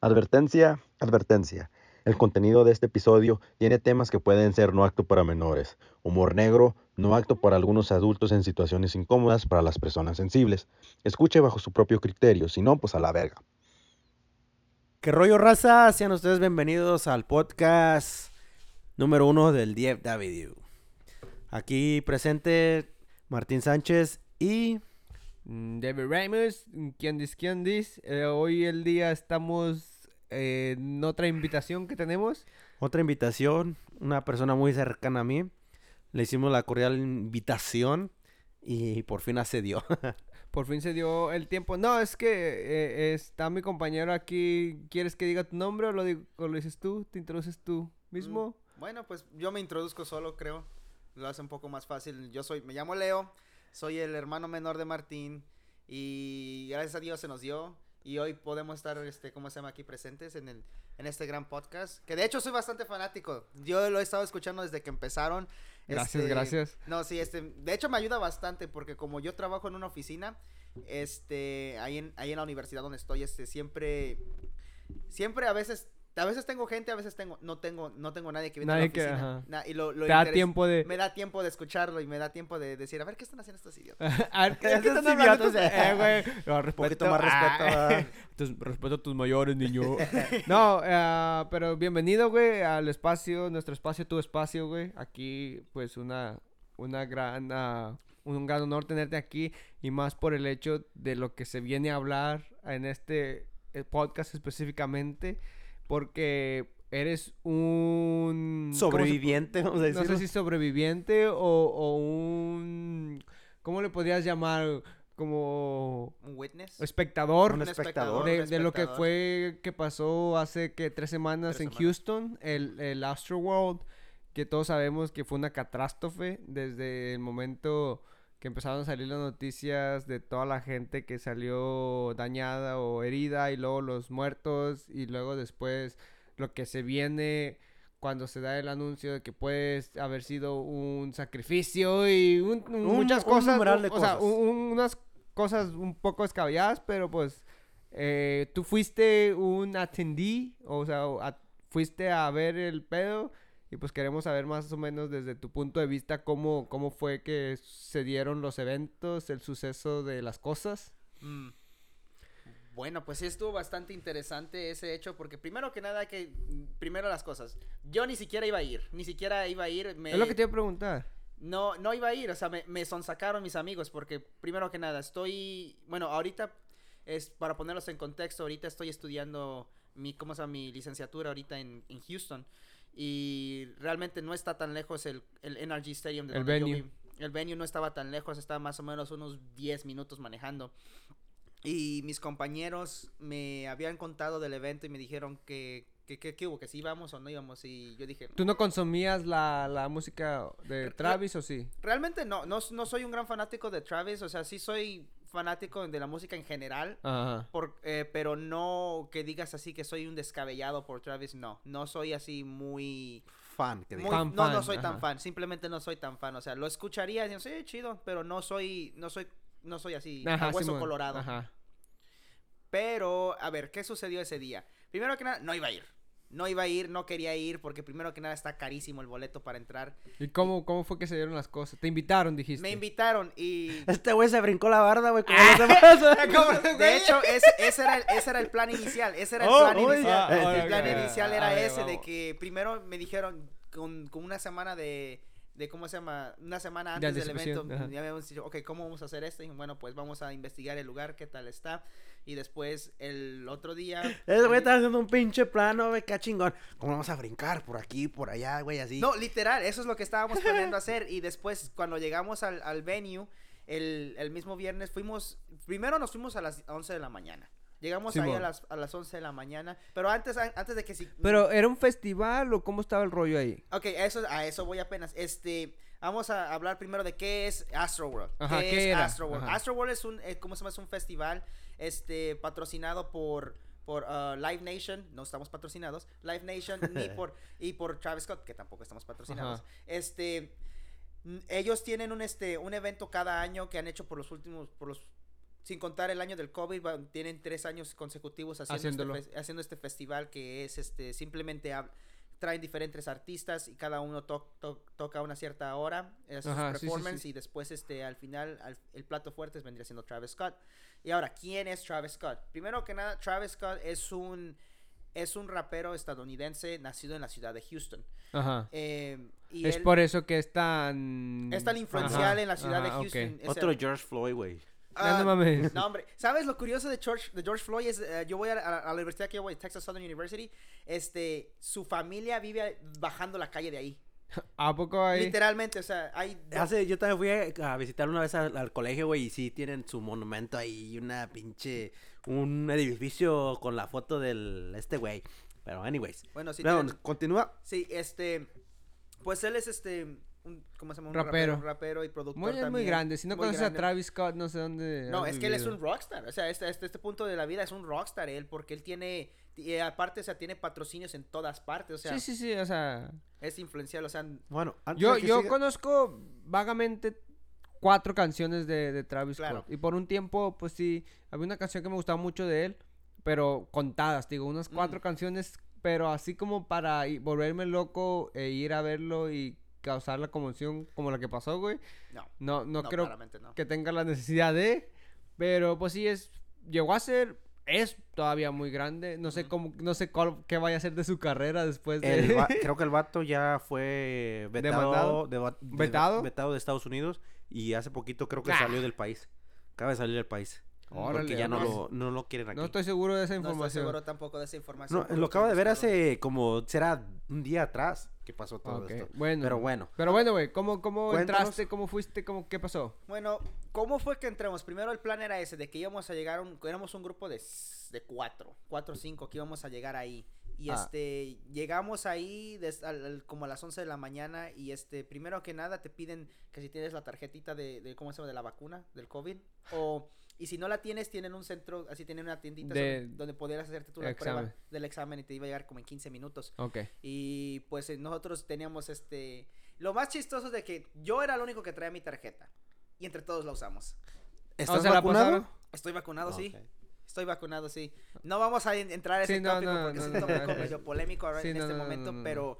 Advertencia, advertencia. El contenido de este episodio tiene temas que pueden ser no apto para menores, humor negro, no apto para algunos adultos en situaciones incómodas para las personas sensibles. Escuche bajo su propio criterio, si no, pues a la verga. ¿Qué rollo, raza? Sean ustedes bienvenidos al podcast número uno del DFW. Aquí presente Martín Sánchez y David Ramos, ¿quién dice quién dice? Eh, hoy el día estamos en otra invitación que tenemos. otra invitación, una persona muy cercana a mí. Le hicimos la cordial invitación y por fin accedió. Por fin se dio el tiempo. No, es que eh, está mi compañero aquí. ¿Quieres que diga tu nombre o lo, digo- o lo dices tú? ¿Te introduces tú mismo? Bueno, pues yo me introduzco solo, creo. Lo hace un poco más fácil. Yo soy, me llamo Leo, soy el hermano menor de Martín y gracias a Dios se nos dio y hoy podemos estar, este, ¿cómo se llama? Aquí presentes en el, en este gran podcast. Que de hecho soy bastante fanático. Yo lo he estado escuchando desde que empezaron. Gracias, Este, gracias. No, sí, este, de hecho me ayuda bastante porque como yo trabajo en una oficina, este, ahí en, ahí en la universidad donde estoy, este, siempre, siempre a veces, a veces tengo gente, a veces tengo, no tengo, no tengo nadie que viene a la que- oficina. ajá. Y lo, lo Te da interes- tiempo de... me da tiempo de escucharlo y me da tiempo de decir, a ver, ¿qué están haciendo estos idiotas? A ver, ¿qué, qué están hablando idiotas, estos- eh. eh, güey? Un poquito más respeto. Ah. Entonces, respeto a tus mayores, niño. no, eh, pero bienvenido, güey, al espacio, nuestro espacio, tu espacio, güey. Aquí, pues, una, una gran, ah, un gran honor tenerte aquí y más por el hecho de lo que se viene a hablar en este eh, podcast específicamente, porque eres un... ¿cómo se- Sobreviviente, vamos a no decirlo. sé si sobreviviente o, o un... ¿Cómo le podrías llamar? Como Un witness. espectador Un espectador. de, un de lo que fue que pasó hace que tres semanas Tres en semanas. Houston, el, el Astro World, que todos sabemos que fue una catástrofe desde el momento que empezaron a salir las noticias de toda la gente que salió dañada o herida y luego los muertos y luego después lo que se viene cuando se da el anuncio de que puede haber sido un sacrificio y un- un- Un- muchas cosas, o sea, cosas. un- unas cosas un poco descabelladas, pero pues eh, tú fuiste un attendee, o sea, a- fuiste a ver el pedo y pues queremos saber más o menos desde tu punto de vista cómo, cómo fue que se dieron los eventos, el suceso de las cosas. Mm. Bueno, pues sí estuvo bastante interesante ese hecho porque primero que nada que primero las cosas. Yo ni siquiera iba a ir, ni siquiera iba a ir. Me... Es lo que te iba a preguntar. No, no iba a ir, o sea, me, me sonsacaron mis amigos porque primero que nada estoy, bueno, ahorita es para ponerlos en contexto, ahorita estoy estudiando mi, ¿cómo se llama? Mi licenciatura ahorita en, en Houston y realmente no está tan lejos el, el NRG Stadium de El donde yo venue. El venue no estaba tan lejos, estaba más o menos unos 10 minutos manejando. Y mis compañeros me habían contado del evento y me dijeron que, que, que, que hubo, que si íbamos o no íbamos. Y yo dije, ¿Tú no consumías la, la música de Travis o sí? Realmente no, no, no soy un gran fanático de Travis, o sea, sí soy fanático de la música en general, Ajá. por, eh, pero no que digas así que soy un descabellado por Travis, no, no soy así muy... Fan, que muy-. Fan, no, no soy tan ajá. fan, simplemente no soy tan fan, o sea, lo escucharía y digo, sí, chido, pero no soy, no soy, no soy así, a hueso Simón. colorado. Pero, a ver, ¿qué sucedió ese día? Primero que nada, no iba a ir. No iba a ir, no quería ir, porque primero que nada está carísimo el boleto para entrar. ¿Y cómo, cómo fue que se dieron las cosas? Te invitaron, dijiste. Me invitaron y Este güey se brincó la barda, güey. como Ah. los demás. De hecho, ese, ese era el, ese era el plan inicial. Ese era el Oh, plan oh, inicial. Ah, el plan inicial Ah, era ok, ese, de que primero me dijeron con, con una semana de, de, ¿cómo se llama? Una semana De antes del evento. ajá. Ya me habíamos dicho, ok, ¿cómo vamos a hacer esto? Y bueno, pues vamos a investigar el lugar, qué tal está. Y después, el otro día... Ese güey está haciendo un pinche plano, güey, qué chingón. ¿Cómo vamos a brincar? Por aquí, por allá, güey, así. No, literal, eso es lo que estábamos planeando hacer. Y después, cuando llegamos al, al venue, el, el mismo viernes, fuimos. Primero nos fuimos a las 11 de la mañana. Llegamos ahí a las, a las 11 de la mañana. Pero antes, a- antes de que si. Pero, ¿era un festival o cómo estaba el rollo ahí? Ok, a eso, a eso voy apenas. Este. Vamos a hablar primero de qué es Astroworld. ¿Qué, ¿qué es era? Astroworld? Astroworld es un, eh, ¿cómo se llama? Es un festival este, patrocinado por, por uh, Live Nation. No estamos patrocinados. Live Nation ni por, y por Travis Scott, que tampoco estamos patrocinados. Este, ellos tienen un, este, un evento cada año que han hecho por los últimos, por los sin contar el año del COVID, tienen tres años consecutivos haciendo, este, haciendo este festival que es este simplemente traen diferentes artistas y cada uno to- to- toca a una cierta hora, hace su Ajá, sí, sí, performance sí. y después este al final al- el plato fuerte vendría siendo Travis Scott. Y ahora, ¿quién es Travis Scott? Primero que nada, Travis Scott es un es un rapero estadounidense nacido en la ciudad de Houston. Ajá. Eh, y Es él por eso que es tan... es tan influencial Ajá, en la ciudad ajá, de. Houston. Otro George Floyd, güey. Ah, no Ah, mames. No, hombre. ¿Sabes lo curioso de George, de George Floyd? Es, eh, yo voy a, a- a la universidad que yo voy, Texas Southern University. Este, su familia vive bajando la calle de ahí. ¿A poco hay...? Literalmente, o sea, hay... Hace, yo también fui a, a visitar una vez al, al colegio, güey, y sí tienen su monumento ahí, una pinche, un edificio con la foto del, este güey. Pero, anyways. Bueno, sí, Bueno, tienen- continúa. sí, este... Pues él es este... Un, ¿Cómo se llama? Un Rapero. un rapero y productor Muy, grande. Si no muy conoces grande. a Travis Scott, no sé dónde... No, es que él es un rockstar. O sea, este, este, este punto de la vida es un rockstar él, porque él tiene... y aparte, o sea, tiene patrocinios en todas partes. O sea, Sí, sí, sí, o sea... es influencial. O sea, Bueno, antes Yo, yo siga- conozco vagamente cuatro canciones de, de Travis Claro. Scott. Y por un tiempo, pues sí, había una canción que me gustaba mucho de él, pero contadas, digo, unas cuatro Mm. canciones, pero así como para i- volverme loco e ir a verlo y causar la conmoción como la que pasó, güey. no. No, no, No, creo no. que tenga la necesidad de, pero pues sí es, llegó a ser, es todavía muy grande. No sé cómo, no sé cuál- qué vaya a ser de su carrera después de... el va- creo que el vato ya fue ¿Demandado? vetado, de, ¿Vetado? vetado de Estados Unidos y hace poquito creo que Ah. salió del país. Acaba de salir del país. Órale, porque ya no lo, no lo quieren aquí. No estoy seguro de esa No estoy información. seguro tampoco de esa información. No, lo acabo de ver hace como, será un día atrás que pasó todo Ok, esto. Bueno. Pero bueno. Pero bueno, güey, ¿cómo, cómo Cuéntanos. entraste? ¿Cómo fuiste? ¿Cómo, ¿Qué pasó? Bueno, ¿cómo fue que entramos? Primero el plan era ese, de que íbamos a llegar, a un, éramos un grupo de, de cuatro, cuatro o cinco, que íbamos a llegar ahí. Y Ah. este, llegamos ahí des- al- al- como a las 11 de la mañana y este, primero que nada te piden que si tienes la tarjetita de, de ¿cómo se llama? De la vacuna, del COVID. O, y si no la tienes, tienen un centro, así tienen una tiendita De- donde, donde pudieras hacerte tú la Examen. prueba del examen y te iba a llegar como en 15 minutos. Ok. Y pues eh, nosotros teníamos este... Lo más chistoso es de que yo era el único que traía mi tarjeta. Y entre todos la usamos. ¿Estás ¿se la vacunado? Estoy vacunado, sí. Estoy vacunado, sí. No vamos a en- entrar a ese Sí, tópico no, porque no, es no, un tópico no. medio polémico ahora Sí, en no, este momento, no, no. pero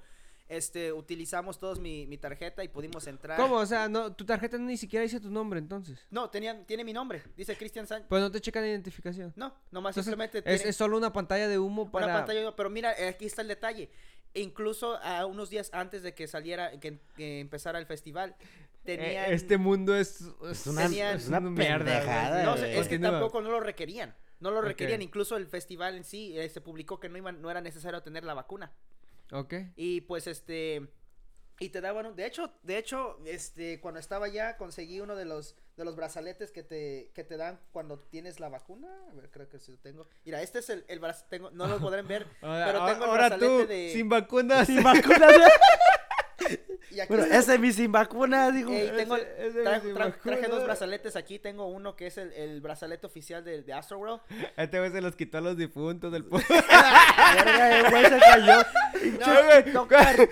este utilizamos todos mi, mi tarjeta y pudimos entrar. ¿Cómo? O sea, no, tu tarjeta ni siquiera dice tu nombre entonces. No, tenía, tiene mi nombre. Dice Cristian Sánchez. Pues no te checan identificación. No, nomás Entonces, simplemente Es, tiene es solo una pantalla de humo una para... pantalla. Pero mira, aquí está el detalle. E incluso a unos días antes de que saliera, que, que empezara el festival, Eh, tenían... este mundo es... Es una, Tenían- es una pendejada. No, es que tampoco no lo requerían. No lo requerían. Incluso el festival en sí eh, se publicó que no, iban, no era necesario tener la vacuna. Ok. Y pues este y te daban un- de hecho, de hecho, este cuando estaba allá conseguí uno de los de los brazaletes que te que te dan cuando tienes la vacuna. A ver, creo que sí lo tengo. Mira, este es el el braz- tengo no lo podrán ver, Ahora, pero tengo el ahora brazalete tú, de sin vacunas. Sin vacunas. y aquí bueno, está- ese es mi sin vacunas, digo. Ey, tengo Ese- ese tra- sin tra- traje dos brazaletes aquí, tengo uno que es el, el brazalete oficial de, de Astroworld. Este güey se los quitó a los difuntos del pueblo. Güey se cayó. No, se, se-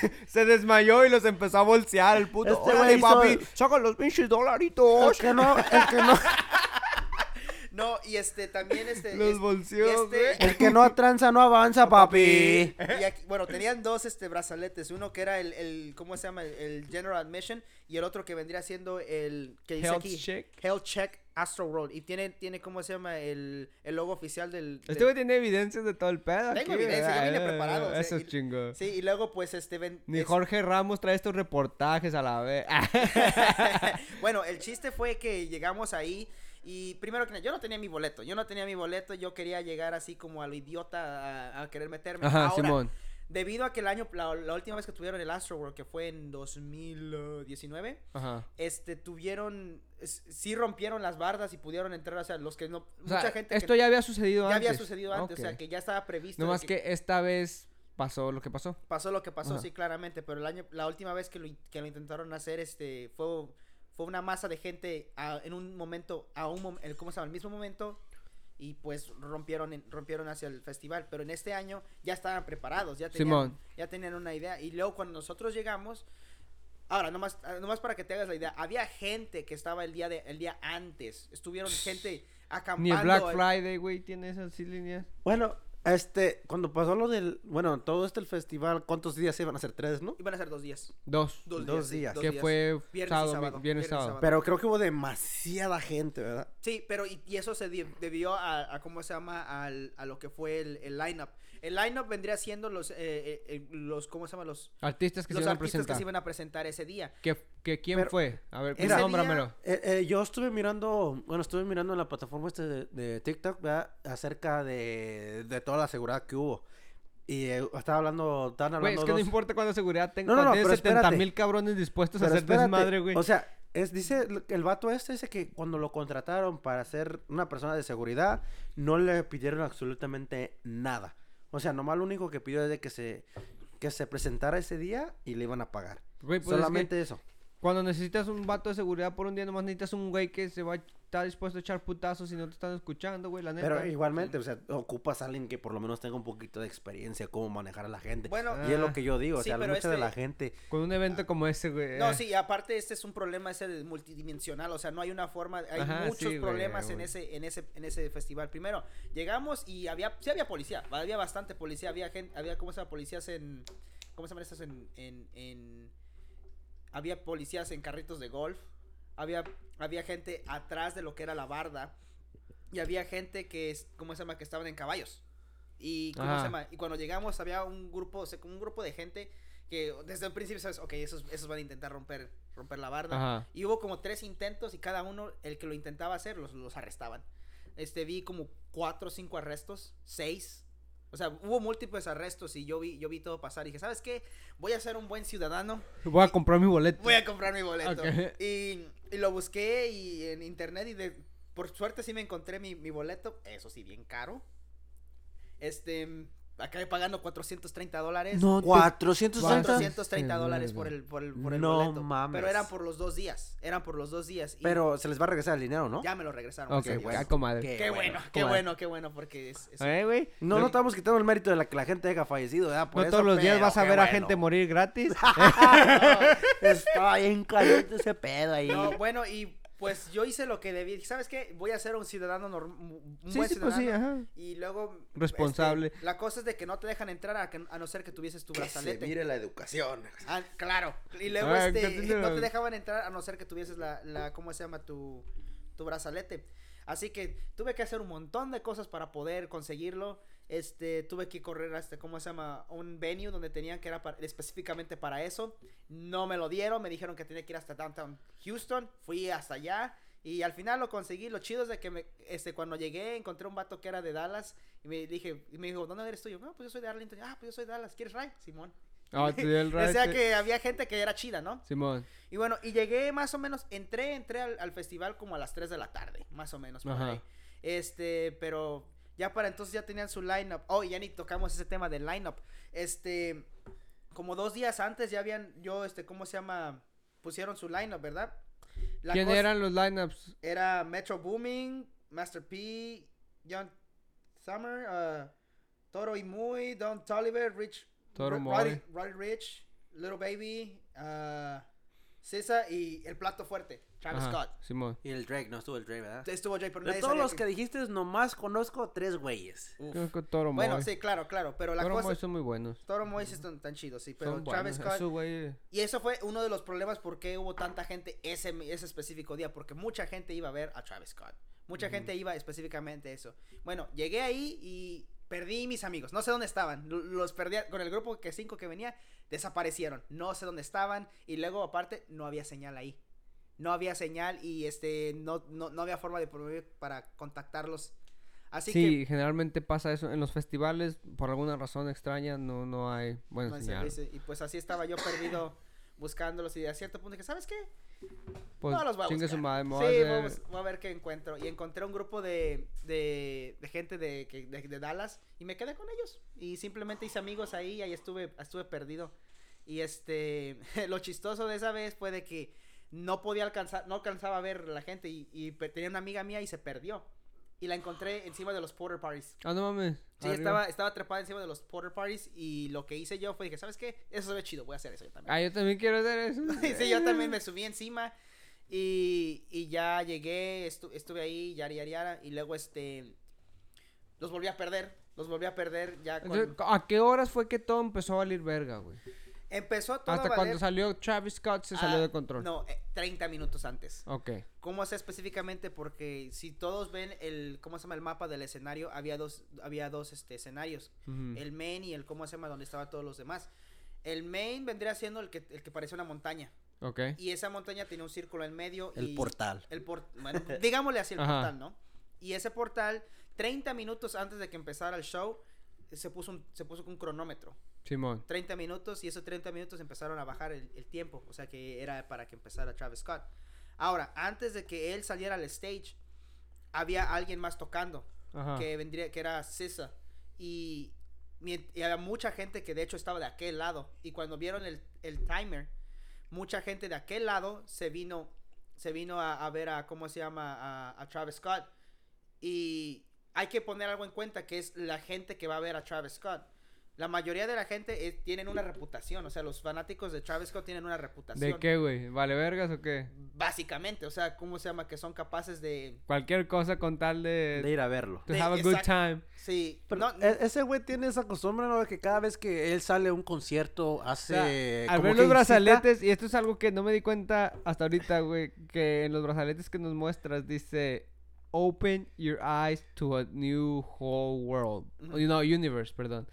se- se desmayó y los empezó a bolsear el puto. Este Órale, hizo- papi, saca los pinches dolaritos. El que no, el que no, No, y este también este Los este- el que no tranza no avanza, papi. Y aquí- bueno, tenían dos este brazaletes, uno que era el, el ¿cómo se llama? El, el General Admission y el otro que vendría siendo el que dice Health aquí check. Health Check Astro World y tiene tiene ¿cómo se llama? El, el logo oficial del, Este del- güey tiene evidencias de todo el pedo. Tengo aquí, evidencia, yo vine preparado, sea, Eso es y- chingo. Sí, y luego pues este ven Ni es- Jorge Ramos trae estos reportajes a la vez. bueno, el chiste fue que llegamos ahí y primero que nada, yo no tenía mi boleto, yo no tenía mi boleto, yo quería llegar así como a lo idiota a, a querer meterme. Ajá, Ahora, Simón. Debido a que el año, la, la última vez que tuvieron el Astro World, que fue en 2019, Ajá. este, tuvieron, sí rompieron las bardas y pudieron entrar, o sea, los que no, O sea, mucha gente esto que ya había sucedido ya antes. había sucedido antes, o sea, que ya estaba previsto. No más que esta vez pasó lo que pasó. pasó lo que pasó, Ajá. sí, claramente, pero el año, la última vez que lo, que lo intentaron hacer, este, fue, fue una masa de gente a- en un momento, a un, mom- el- ¿cómo se llama? Al mismo momento, y pues rompieron, en- rompieron hacia el festival, pero en este año ya estaban preparados, ya tenían, Simón. ya tenían una idea, y luego cuando nosotros llegamos, Ahora, nomás, ah, nomás para que te hagas la idea, había gente que estaba el día de, el día antes. Estuvieron gente acampando. Ni el Black el- Friday, güey, tiene esas líneas. Bueno, este, cuando pasó lo del, bueno, todo este el festival, ¿cuántos días iban a ser? Tres, ¿no? Iban a ser dos días. Dos. Dos, días. que fue Viernes y sábado, sábado, viernes, sábado. sábado. Pero creo que hubo demasiada gente, ¿verdad? Sí, pero y, y eso se debió a, a cómo se llama al, a lo que fue el, el lineup. El lineup vendría siendo los eh, eh, eh, los cómo se llama los Artistas que los se iban a artistas que presentar. se iban a presentar ese día. ¿Que, que quién Pero- fue? A ver, día- nómbramelo. Eh, eh, yo estuve mirando, bueno, estuve mirando en la plataforma este de, de TikTok, ¿verdad? Acerca de, de toda la seguridad que hubo. Y eh, estaba hablando, estaban Güey, hablando es que no dos- importa cuánta seguridad tenga. No, no, no, tienes pero 70 espérate. mil cabrones dispuestos a Pero hacer espérate, desmadre, güey. O sea, es, dice el- el vato este, dice que cuando lo contrataron para ser una persona de seguridad, no le pidieron absolutamente nada. O sea, nomás lo único que pidió es de que se, que se presentara ese día y le iban a pagar. Güey, pues es que Solamente eso. Cuando necesitas un vato de seguridad por un día, nomás necesitas un güey que se va a estar dispuesto a echar putazos si no te están escuchando, güey, la neta. Pero igualmente, o sea, ocupas a alguien que por lo menos tenga un poquito de experiencia cómo manejar a la gente. Bueno, y es Ah. lo que yo digo, o Sí, sea, pero mucha de este- la gente... Con un evento como ese, güey. No, eh. sí, aparte este es un problema ese de multidimensional, o sea, no hay una forma, hay Ajá, muchos sí, güey, problemas en güey. ese en ese en ese festival. Primero, llegamos y había sí había policía, había bastante policía, había gente, había cómo se llama policías en ¿cómo se llaman estas en en, en- había policías en carritos de golf, había había gente atrás de lo que era la barda y había gente que es ¿cómo se llama? que estaban en caballos. Y ¿cómo se llama? Y cuando llegamos había un grupo, o sea, un grupo de gente que desde el principio sabes, ok, esos, esos van a intentar romper, romper la barda. Ajá. Y hubo como tres intentos y cada uno, el que lo intentaba hacer, los, los arrestaban. Este, vi como cuatro o cinco arrestos, seis. O sea, hubo múltiples arrestos y yo vi, yo vi todo pasar. Y dije, ¿sabes qué? Voy a ser un buen ciudadano. Voy a comprar mi boleto. Voy a comprar mi boleto. Y, y lo busqué y en internet y de, por suerte sí me encontré mi, mi boleto. Eso sí, bien caro. Este, acabé pagando 430 dólares. No, 430. 430 dólares por el, por el, por el No boleto. mames. Pero eran por los dos días. Eran por los dos días. y Pero se les va a regresar el dinero, ¿no? ya me lo regresaron. Ok, gracias a Dios. ya, comadre. Qué Qué bueno, qué bueno, qué bueno, porque es... es- ¿Eh, güey? No, no estamos quitando el mérito de la que la gente haya fallecido, ¿verdad? Por No eso, todos los días vas a qué ver a bueno. gente morir gratis. Está bien caliente ese pedo ahí. No, bueno, y pues yo hice lo que debí. Dije, ¿Sabes qué? Voy a ser un ciudadano norm- un sí, buen sí, pues sí, ciudadano. ajá. Y luego... Responsable. este, la cosa es de que no te dejan entrar a, que- a no ser que tuvieses tu que se brazalete. mire la educación. Ah, claro. Y luego Ah, este, no te dejaban entrar a no ser que tuvieses la, la ¿cómo se llama? Tu, tu brazalete. Así que tuve que hacer un montón de cosas para poder conseguirlo. Este, tuve que correr hasta, ¿cómo se llama? Un venue donde tenían que era para- específicamente para eso. No me lo dieron, me dijeron que tenía que ir hasta downtown Houston. Fui hasta allá y al final lo conseguí. Lo chido es de que me, este, cuando llegué encontré un vato que era de Dallas y me dije, y me dijo, ¿dónde eres tú? Y yo, no, pues yo soy de Arlington. Ah, pues yo soy de Dallas. ¿Quieres ride? Simón. Ah, el O sea que había gente que era chida, ¿no? Simón. Y bueno, y llegué más o menos, entré, entré al, al festival como a las 3 de la tarde, más o menos. por ahí. Este, pero ya para entonces ya tenían su lineup. Oh, y ya ni tocamos ese tema del lineup. Este, como dos días antes ya habían, yo, este, ¿cómo se llama? Pusieron su lineup, ¿verdad? La ¿Quién eran los lineups? Era Metro Booming, Master P, John Summer, uh, Toro y Muy, Don Tolliver, Rich, Toro. Roddy, Roddy Rich, Little Baby, uh, Sisa y el plato fuerte, Travis Ajá, Scott. Simón. Y el Drake, no estuvo el Drake, ¿verdad? Estuvo Jay, pero De nadie todos los que dijiste, nomás conozco tres güeyes. Que Toro Bueno, Moy. sí, claro, claro, pero la Toro cosa... Moy son muy buenos. Toro Moy sí están tan chidos, sí, pero Son Travis buenos. Scott... Esos güey- Y eso fue uno de los problemas por qué hubo tanta gente ese, ese específico día, porque mucha gente iba a ver a Travis Scott. Mucha gente iba específicamente a eso. Bueno, llegué ahí y perdí mis amigos. No sé dónde estaban. Los perdí con el grupo que cinco que venía, desaparecieron. No sé dónde estaban y luego aparte no había señal ahí. No había señal y este no, no, no había forma de proveer para contactarlos. Así sí, generalmente pasa eso. En los festivales, por alguna razón extraña, no, no hay buena no señal. servicio. y pues así estaba yo perdido buscándolos y a cierto punto dije, ¿sabes qué? Pues no los voy a chingue su buscar. madre, Sí, vamos- voy a ver qué encuentro. Y encontré un grupo de, de, de gente de, que- de, de Dallas y me quedé con ellos. Y simplemente hice amigos ahí y ahí estuve, estuve perdido. Y este, lo chistoso de esa vez fue de que no podía alcanzar, no alcanzaba a ver la gente y, y tenía una amiga mía y se perdió. y la encontré encima de los porter parties. Ah, no mames. Sí, Arriba. estaba, estaba trepada encima de los porter parties y lo que hice yo fue dije, ¿sabes qué? Eso se ve chido, voy a hacer eso yo también. Ah, yo también quiero hacer eso. sí, yo también me subí encima y, y ya llegué, estu- estuve ahí, yara, yara, yara, y luego este, los volví a perder, los volví a perder ya con... Entonces, ¿A qué horas fue que todo empezó a valer verga, güey? Empezó todo Hasta a cuando salió Travis Scott se salió Ah, de control. No, eh, 30 minutos antes. Ok. ¿Cómo sé específicamente? Porque si todos ven el, ¿cómo se llama? El mapa del escenario, había dos, había dos este, escenarios. El main y el, ¿cómo se llama? Donde estaban todos los demás. El main vendría siendo el que, el que parece una montaña. Ok. Y esa montaña tenía un círculo en medio. El y portal. El por- bueno, digámosle así el Ajá. portal, ¿no? Y ese portal, 30 minutos antes de que empezara el show, se puso un, se puso un cronómetro. Simón. 30 minutos y esos 30 minutos empezaron a bajar el, el tiempo. O sea que era para que empezara Travis Scott. Ahora, antes de que él saliera al stage, había alguien más tocando. Ajá. Que vendría, que era Sisa. Y, había mucha gente que de hecho estaba de aquel lado. Y cuando vieron el, el timer, mucha gente de aquel lado se vino, se vino a, a ver a, ¿cómo se llama? A, a Travis Scott. Y hay que poner algo en cuenta que es la gente que va a ver a Travis Scott. La mayoría de la gente tienen una reputación, o sea, los fanáticos de Travis Scott tienen una reputación. ¿De qué, güey? ¿Vale vergas o qué? Básicamente, o sea, ¿cómo se llama? Que son capaces de... Cualquier cosa con tal de... De ir a verlo. to de- have a good time. Sí, Pero no, e- ese güey tiene esa costumbre, ¿no? De que cada vez que él sale a un concierto O hace. sea, al ver los incita- brazaletes, y esto es algo que no me di cuenta hasta ahorita, güey, que en los brazaletes que nos muestras dice Open your eyes to a new whole world. Oh, No, universe, perdón.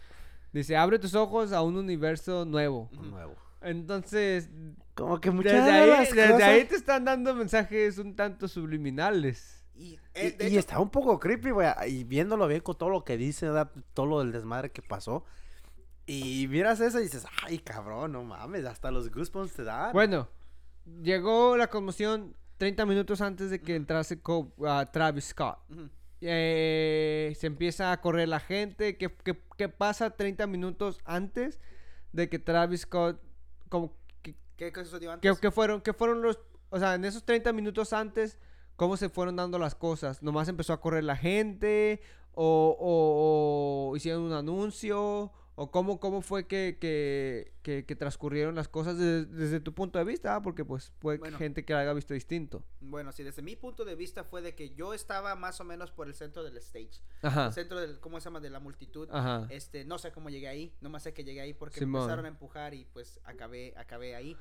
Dice, abre tus ojos a un universo nuevo. Nuevo. Entonces, Como que muchas desde de ahí, las desde cosas- ahí te están dando mensajes un tanto subliminales. Y, eh, de y hecho, está un poco creepy, güey. Y viéndolo bien con todo lo que dice, ¿verdad? todo lo del desmadre que pasó. Y miras eso y dices, ay, cabrón, no mames, hasta los goosebumps te dan. Bueno, llegó la conmoción 30 minutos antes de que entrase Co- a Travis Scott. ujú, eh, se empieza a correr la gente. ¿Qué, qué, qué pasa 30 minutos antes de que Travis Scott... Como, ¿qué, ¿Qué, qué sucedió qué- antes? qué fueron, ¿Qué fueron los... O sea, en esos 30 minutos antes, ¿cómo se fueron dando las cosas? ¿Nomás empezó a correr la gente? ¿O, o- o hicieron un anuncio? ¿O cómo, cómo fue que, que, que- que transcurrieron las cosas desde, desde tu punto de vista? ah? Porque pues puede Bueno. gente que la haya visto distinto. Bueno, sí, desde mi punto de vista fue de que yo estaba más o menos por el centro del stage. Ajá. El centro del, ¿cómo se llama? De la multitud. Ajá. Este, no sé cómo llegué ahí, nomás sé que llegué ahí porque Simón. me empezaron a empujar y pues acabé, acabé ahí.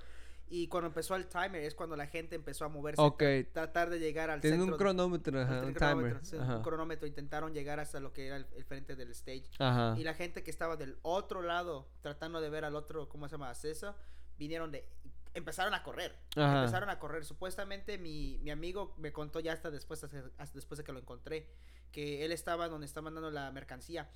Y cuando empezó el timer es cuando la gente empezó a moverse. Ok. tra- Tratar de llegar al Tienen centro. un cronómetro, ajá, un cronómetro, timer. sí, Ajá. un cronómetro. Intentaron llegar hasta lo que era el, el frente del stage. Ajá. Y la gente que estaba del otro lado, tratando de ver al otro, ¿cómo se llama? César, vinieron de... Empezaron a correr. Ajá. Empezaron a correr. Supuestamente mi, mi amigo me contó ya hasta después, hasta después de que lo encontré, que él estaba donde está mandando la mercancía.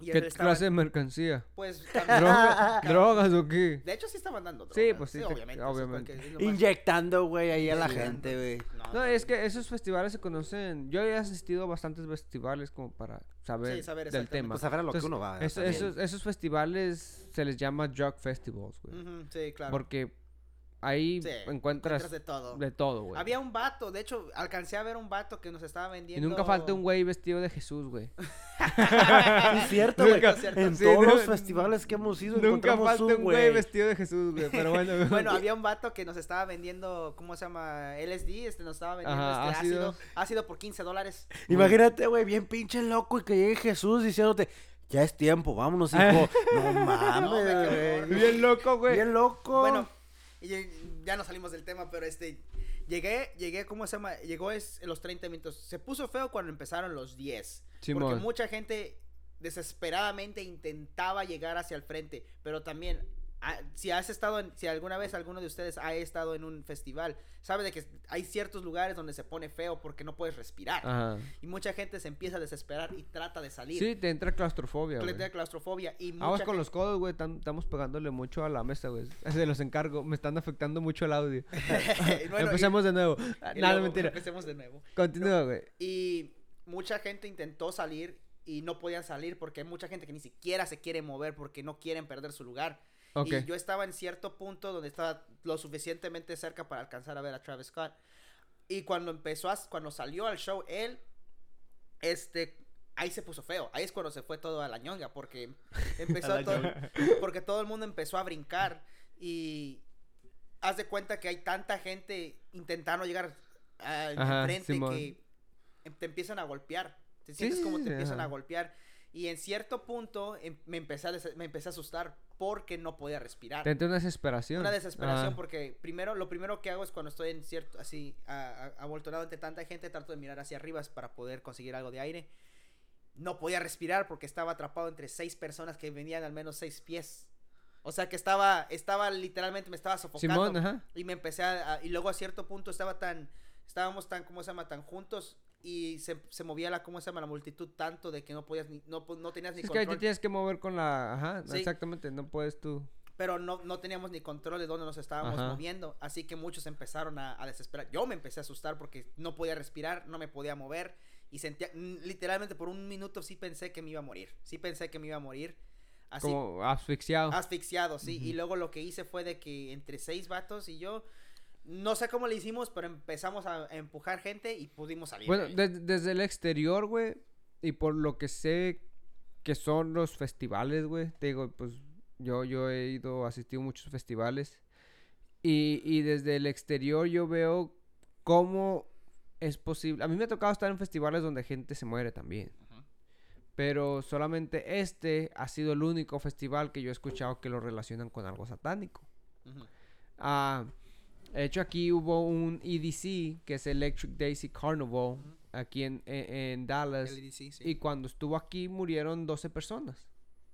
Y ¿Qué clase de mercancía? pues, ¿Droga- cam- ¿Drogas o qué? De hecho, sí estaban dando Sí, drogas, pues sí, te- obviamente. nomás- Inyectando, güey, ahí a la Sí, gente, güey. No, es que esos festivales se conocen. Yo he asistido a bastantes festivales como para saber, Sí, saber del tema. Pues a ver a lo que uno va. eso- esos, esos festivales se les llama drug festivals, güey. Sí, claro. Porque ahí Sí, encuentras encuentras de todo. de todo, güey. Había un vato, de hecho, alcancé a ver un vato que nos estaba Y vendiendo... nunca falta un güey vestido de Jesús, güey. Es cierto, güey. En sí, todos no- los festivales que hemos ido Nunca falta un güey vestido de Jesús, güey. Pero bueno, Bueno, había un vato que nos estaba vendiendo, ¿cómo se llama? LSD, este nos estaba vendiendo Ajá, este ácido. ácido. por 15 dólares. Imagínate, güey, bien pinche loco y que llegue Jesús diciéndote, ya es tiempo, vámonos, hijo. no mames, No. Bien loco, güey. Bien loco. Bueno, y ya- no salimos del tema, pero este llegué, llegué, ¿cómo se llama? Llegó es en los 30 minutos. Se puso feo cuando empezaron los 10. Porque mucha gente desesperadamente intentaba llegar hacia el frente, pero también si has estado en, si alguna vez alguno de ustedes ha estado en un festival, sabe de que hay ciertos lugares donde se pone feo porque no puedes respirar. Ajá. Y mucha gente se empieza a desesperar y trata de salir. Sí, te entra claustrofobia, güey. da claustrofobia y mucha Aguas con gente- los codos, güey. tam- Estamos pegándole mucho a la mesa, güey. Se los encargo. Me están afectando mucho el audio. Bueno, y- Empecemos de nuevo. y Nada, luego mentira. Empecemos de nuevo. Continúa, güey. Y mucha gente intentó salir y no podían salir porque hay mucha gente que ni siquiera se quiere mover porque no quieren perder su lugar. Ok. Y yo estaba en cierto punto donde estaba lo suficientemente cerca para alcanzar a ver a Travis Scott. Y cuando empezó, a, cuando salió al show, él este, ahí se puso feo. Ahí es cuando se fue todo a la ñonga, porque empezó A todo, porque todo el mundo empezó a brincar y haz de cuenta que hay tanta gente intentando llegar a Ajá, enfrente Simón. que te empiezan a golpear. Te sientes sí, como te empiezan a golpear. Y en cierto punto em- me, empecé a des- me empecé a asustar porque no podía respirar. Te una desesperación. Una desesperación Ah. porque primero, lo primero que hago es cuando estoy en cierto, así, avoltonado entre tanta gente, trato de mirar hacia arriba para poder conseguir algo de aire. No podía respirar porque estaba atrapado entre seis personas que venían al menos seis pies. O sea que estaba, estaba literalmente, me estaba sofocando. Simón, ajá. Y me empecé a, a- y luego a cierto punto estaba tan, estábamos tan, ¿cómo se llama? Tan juntos y se, se movía la, ¿cómo se llama? La multitud tanto de que no podías ni, no, no tenías ni Es que ahí te control. tienes que mover con la... Ajá, Sí. exactamente. No puedes tú... pero no, no teníamos ni control de dónde nos estábamos Ajá. moviendo, así que muchos empezaron a, a desesperar. Yo me empecé a asustar porque no podía respirar, no me podía mover y sentía, literalmente por un minuto sí pensé que me iba a morir, sí pensé que me iba a morir, así Como asfixiado. asfixiado, sí, y Ujú. luego lo que hice fue de que entre seis vatos y yo, no sé cómo le hicimos, pero empezamos a, empujar gente y pudimos salir. Bueno, de desde el exterior, güey, y por lo que sé que son los festivales, güey, te digo, pues yo, yo he ido, asistido a muchos festivales, y, y desde el exterior yo veo cómo es posible. A mí me ha tocado estar en festivales donde gente se muere también, pero solamente este ha sido el único festival que yo he escuchado que lo relacionan con algo satánico. Ah, de hecho, aquí hubo un EDC, que es Electric Daisy Carnival, aquí en, en- en Dallas. LDC, sí. Y cuando estuvo aquí murieron 12 personas.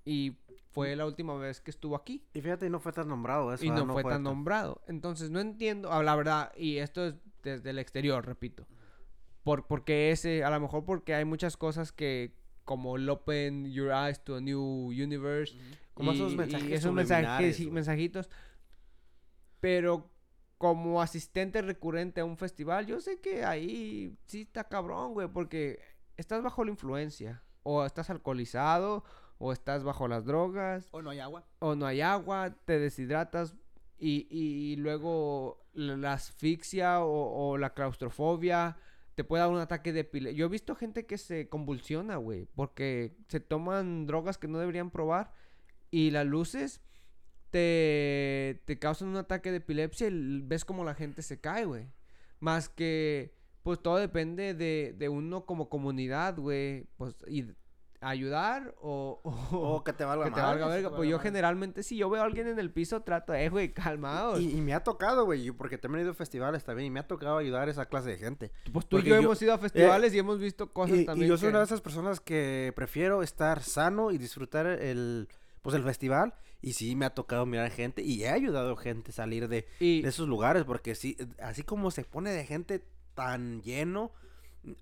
Y fue la última vez que estuvo aquí. Y fíjate, y no fue tan nombrado eso. y no, fue tan nombrado. Entonces, no entiendo, ah, la verdad, y esto es desde el exterior, repito. Por, porque ese, a lo mejor porque hay muchas cosas que, como el Open Your Eyes to a New Universe. Como esos y- y mensajes esos mensajes, mensajitos. Pero como asistente recurrente a un festival, yo sé que ahí sí está cabrón, güey, porque estás bajo la influencia. O estás alcoholizado, o estás bajo las drogas, O no hay agua. o no hay agua, te deshidratas y, y- luego la, la asfixia o, o la claustrofobia te puede dar un ataque de epilepsia. Yo he visto gente que se convulsiona, güey, porque se toman drogas que no deberían probar y las luces te, te causan un ataque de epilepsia y ves como la gente se cae, güey. Más que, pues todo depende de, de uno como comunidad, güey, pues y ayudar o... o- O que te valga que te valga verga. Pues valga yo generalmente, si yo veo a alguien en el piso, trato, eh, güey, calmados. Y, y me ha tocado, güey, porque también he ido a festivales también y me ha tocado ayudar a esa clase de gente. pues tú y yo, yo- hemos ido a festivales y hemos visto cosas Y, y también. yo soy una de esas personas que prefiero estar sano y disfrutar el, pues el festival. Y sí, me ha tocado mirar gente y he ayudado a gente a salir de, y, de esos lugares, porque sí, así como se pone de gente tan lleno,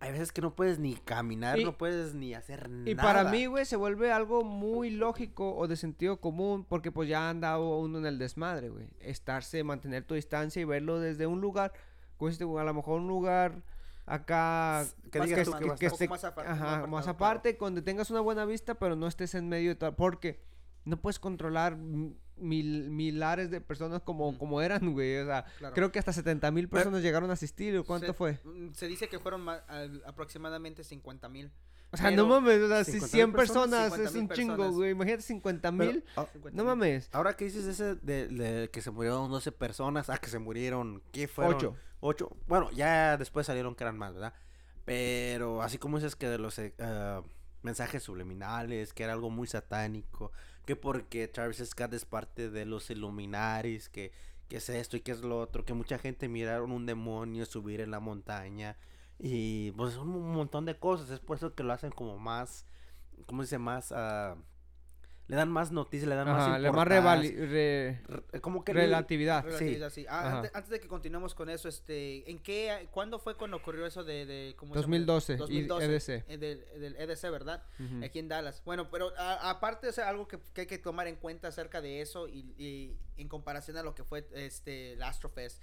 hay veces que no puedes ni caminar, Y- no puedes ni hacer nada. y para mí, güey, se vuelve algo muy lógico o de sentido común porque pues ya ha andado uno en el desmadre, güey. Estarse, mantener tu distancia y verlo desde un lugar, güey, a lo mejor un lugar acá que Más digas que- tú que más apar- ajá, más aparte, donde tengas una buena vista, pero no estés en medio de todo, porque no puedes controlar mil, milares de personas como, como eran, güey. O sea, Claro. creo que hasta 70 mil personas llegaron a asistir. ¿o ¿Cuánto se, fue? mm, Se dice que fueron aproximadamente 50 mil. O sea, no mames, o sea, si 50,000 100 personas, personas, es 50,000 un chingo, güey. Imagínate 50 Pero, mil. ah, No mames. Ahora que dices ese de, de que se murieron 12 personas, ah, que se murieron, ¿qué fueron? Ocho. Ocho. Bueno, ya después salieron que eran más, ¿verdad? Pero así como dices que de los ah, mensajes subliminales, que era algo muy satánico, que porque Travis Scott es parte de los Illuminaris, que, que es esto y que es lo otro, que mucha gente miraron un demonio subir en la montaña y pues un, montón de cosas, es por eso que lo hacen como más, ¿cómo se dice? Más, ah, le dan más noticias, le dan Ajá, más le más revali- re- Re- como que relatividad. Relatividad, sí. Ah, antes, antes de que continuemos con eso, este, ¿en qué, cuándo fue cuando ocurrió eso de, de ¿cómo se llama? 2012, y 2012, EDC. eh, del, del EDC, ¿verdad? Ujú. Aquí en Dallas. Bueno, pero a- aparte, o sea, algo que, que hay que tomar en cuenta acerca de eso y, y en comparación a lo que fue este el Astrofest,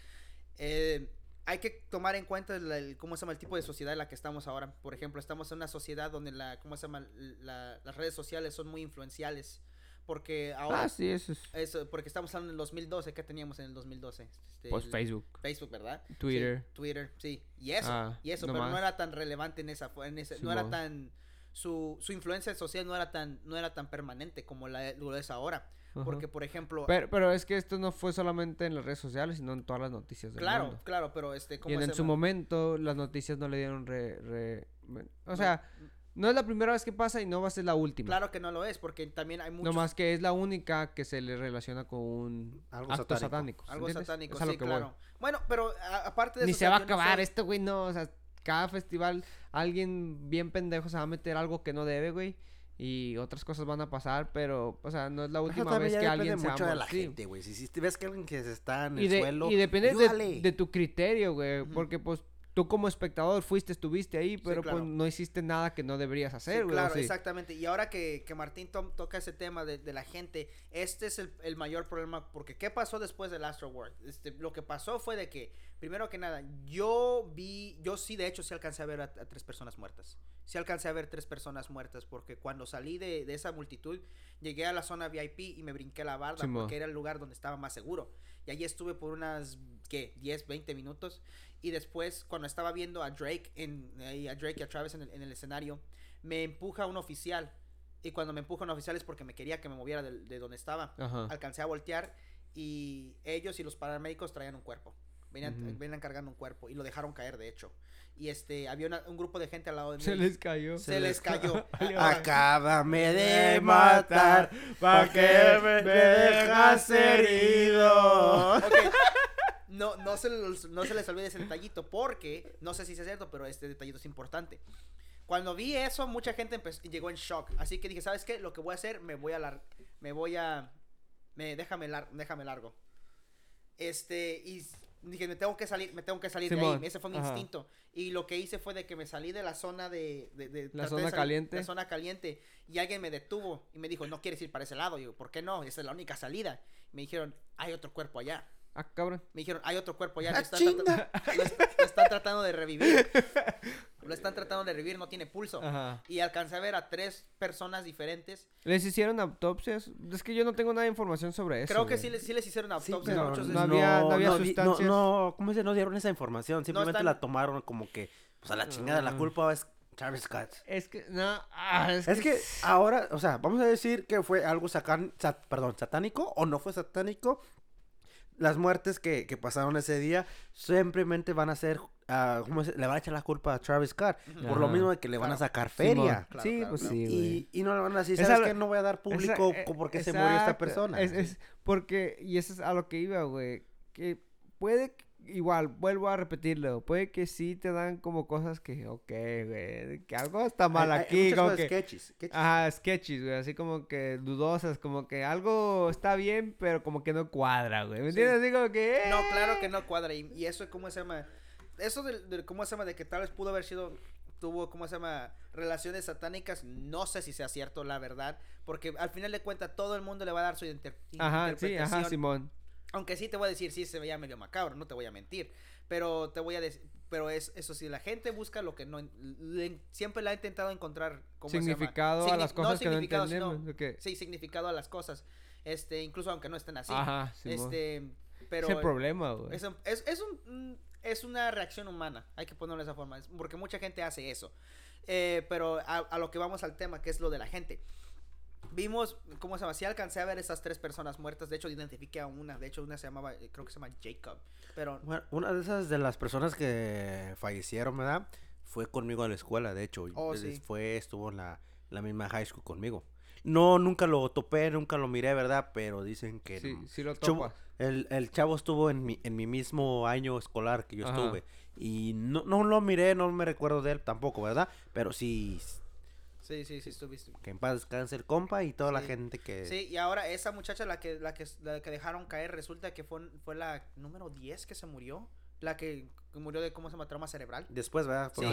eh, hay que tomar en cuenta el, el- cómo se llama el tipo de sociedad en la que estamos ahora. Por ejemplo, estamos en una sociedad donde la, ¿cómo se llama? La- las redes sociales son muy influenciales. Porque ahora... Ah, sí, eso es. Eso, porque estamos hablando del 2012, ¿qué teníamos en el 2012? Este, Pues el- Facebook. Facebook, ¿verdad? Twitter. Sí, Twitter, sí. Y eso, Ah, y eso, no pero no era tan relevante en esa, en ese, no era tan, su, su influencia social no era tan, no era tan permanente como la, lo es ahora. Ajá. Porque, por ejemplo, Pero, pero es que esto no fue solamente en las redes sociales, sino en todas las noticias del claro, mundo. claro, pero este, Y ¿cómo en, se en su momento las noticias no le dieron re... re- O sea, no es la primera vez que pasa y no va a ser la última. Claro que no lo es, porque también hay muchos... No más que es la única que se le relaciona con un Algo acto satánico. satánico. Algo ¿entiendes? satánico, Es sí, voy. claro. Bueno, pero a- aparte de Ni eso... se o va a no acabar sé- este güey, no, o sea, cada festival alguien bien pendejo se va a meter algo que no debe, güey. Y otras cosas van a pasar, pero, o sea, no es la última vez que alguien se mucho de la morir. gente, güey. Si, si ves que alguien que se está en Y, el de- suelo, y depende de, de tu criterio, güey. Ujú. Porque, pues, tú como espectador fuiste, estuviste ahí, pero claro. pues no hiciste nada que no deberías Sí, hacer, güey. ¿o claro, sí? exactamente. Y ahora que, que Martín to- toca ese tema de, de la gente, este es el, el mayor problema. Porque, ¿qué pasó después del Astro World? Este, lo que pasó fue de que, primero que nada, yo vi, yo sí, de hecho, sí alcancé a ver a, a tres personas muertas. Sí alcancé a ver tres personas muertas. Porque cuando salí de, de esa multitud, llegué a la zona VIP y me brinqué la barda. Porque era el lugar donde estaba más seguro. Y allí estuve por unas, ¿qué? 10, 20 minutos. Y después, cuando estaba viendo a Drake, en, a Drake y a Travis en el, en el escenario, me empuja un oficial. Y cuando me empuja un oficial es porque me quería que me moviera de, de donde estaba. Ajá. Alcancé a voltear y ellos y los paramédicos traían un cuerpo. Venían cargando un cuerpo y lo dejaron caer, de hecho. Y este, había una- un grupo de gente al lado de mí. Se les cayó. Se les cayó. Acábame de matar, pa' que me dejas herido. Ok. No, no, se les, no se les olvide ese detallito porque, no sé si es cierto, pero este detallito es importante. Cuando vi eso, mucha gente empezó- llegó en shock. Así que dije, ¿sabes qué? Lo que voy a hacer, me voy a lar me voy a, me, déjame, lar déjame largo. Este, y dije, me tengo que salir, me tengo que salir de ahí. Ese fue mi ajá. instinto. Y lo que hice fue de que me salí de la zona de... de- de- La de zona salir- caliente. La zona caliente. Y alguien me detuvo y me dijo, no quieres ir para ese lado. Y yo, ¿por qué no? Esa es la única salida. Me dijeron, hay otro cuerpo allá. Ah, cabrón. Me dijeron, hay otro cuerpo allá. ¡Ah, Lo están, chinga! trata- lo est- lo están tratando de revivir. Lo están tratando de revivir, no tiene pulso. Ajá. Y alcancé a ver a tres personas diferentes. ¿Les hicieron autopsias? Es que yo no tengo nada de información sobre eso. Creo que sí les, sí les hicieron Sí, autopsia. pero muchos de no esos- había- no había sustancias. No, no, ¿cómo se no dieron esa información? Simplemente están- la tomaron como que, pues a la chingada, la culpa es Travis Scott. Es que, no, ah, es, Es que ahora, o sea, vamos a decir que fue algo sacan, sat- perdón, satánico o no fue satánico. Las muertes que, que pasaron ese día simplemente van a ser, ah, ¿cómo se- le van a echar la culpa a Travis Scott. Por lo mismo de que le van Claro. a sacar feria. Claro, sí, claro, pues sí, güey. Y, y no le van a decir, Es ¿sabes qué? No voy a dar público Esa- eh, porque se murió esta persona. Es, es porque, y eso es a lo que iba, güey. Que puede, que- igual, vuelvo a repetirlo. Puede que sí te dan como cosas que, ok, güey, que algo está mal Hay- hay aquí. muchas como que, sketches, sketches. Ajá, sketches, güey, así como que dudosas, como que algo está bien, pero como que no cuadra, güey. ¿Me Sí. entiendes? Así como que. No, eh. claro que no cuadra. Y, y eso, ¿cómo se llama? Eso del, del- ¿cómo se llama? De que tal vez pudo haber sido, tuvo, ¿cómo se llama? Relaciones satánicas. No sé si sea cierto, la verdad. Porque al final de cuentas, todo el mundo le va a dar su inter- Ajá, sí, interpretación. ajá, Simón. Aunque sí te voy a decir, sí se veía medio macabro, no te voy a mentir. Pero te voy a decir, pero es eso sí, la gente busca lo que no, le- siempre le ha intentado encontrar ¿cómo se llama? Significado a las cosas que no entendemos. ¿o qué? Sí, significado a las cosas. Este, incluso aunque no estén así. Ajá, Simón. este, pero es el problema, güey. es, un- es, es un, es una reacción humana, hay que ponerlo de esa forma, porque mucha gente hace eso. Eh, pero a, a lo que vamos al tema, que es lo de la gente. Vimos, ¿cómo se llama? Sí alcancé a ver esas tres personas muertas, de hecho identifiqué a una, de hecho una se llamaba, eh, creo que se llama Jacob, pero... Bueno, una de esas de las personas que fallecieron, ¿verdad? Fue conmigo a la escuela, de hecho. Oh, sí. Fue, estuvo en la, la misma high school conmigo. No, nunca lo topé, nunca lo miré, ¿verdad? Pero dicen que Sí, no. sí lo topas. el, el chavo estuvo en mi, en mi mismo año escolar que yo Ajá. estuve. Y no, no lo miré, no me recuerdo de él tampoco, ¿verdad? Pero sí, Sí, sí, sí, estuviste. que en paz descanse el compa y toda la gente que... Sí, y ahora esa muchacha, la que, la que, la que dejaron caer, resulta que fue, fue la número 10 que se murió. La que murió de, ¿cómo se llama? Trauma cerebral. Después, ¿verdad? Sí.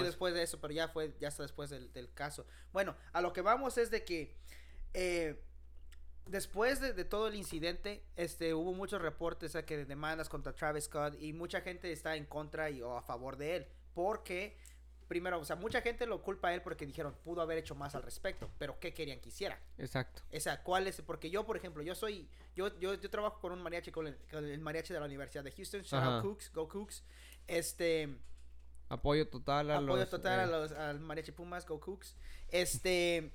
después. de eso, pero ya fue, ya hasta después del, del caso. Bueno, a lo que vamos es de que eh, después de, de todo el incidente, este, hubo muchos reportes a que de demandas contra Travis Scott y mucha gente está en contra y o a favor de él, porque primero, o sea, mucha gente lo culpa a él porque dijeron, pudo haber hecho más al respecto, pero ¿qué querían que hiciera? Exacto. O sea, ¿cuál es? Porque yo, por ejemplo, yo soy, yo, yo, yo trabajo con un mariachi, con el, con el mariachi de la Universidad de Houston, shout out. Cooks, go Cooks, este, Apoyo total a apoyo los... total eh, a los, al mariachi Pumas, go Cooks, este,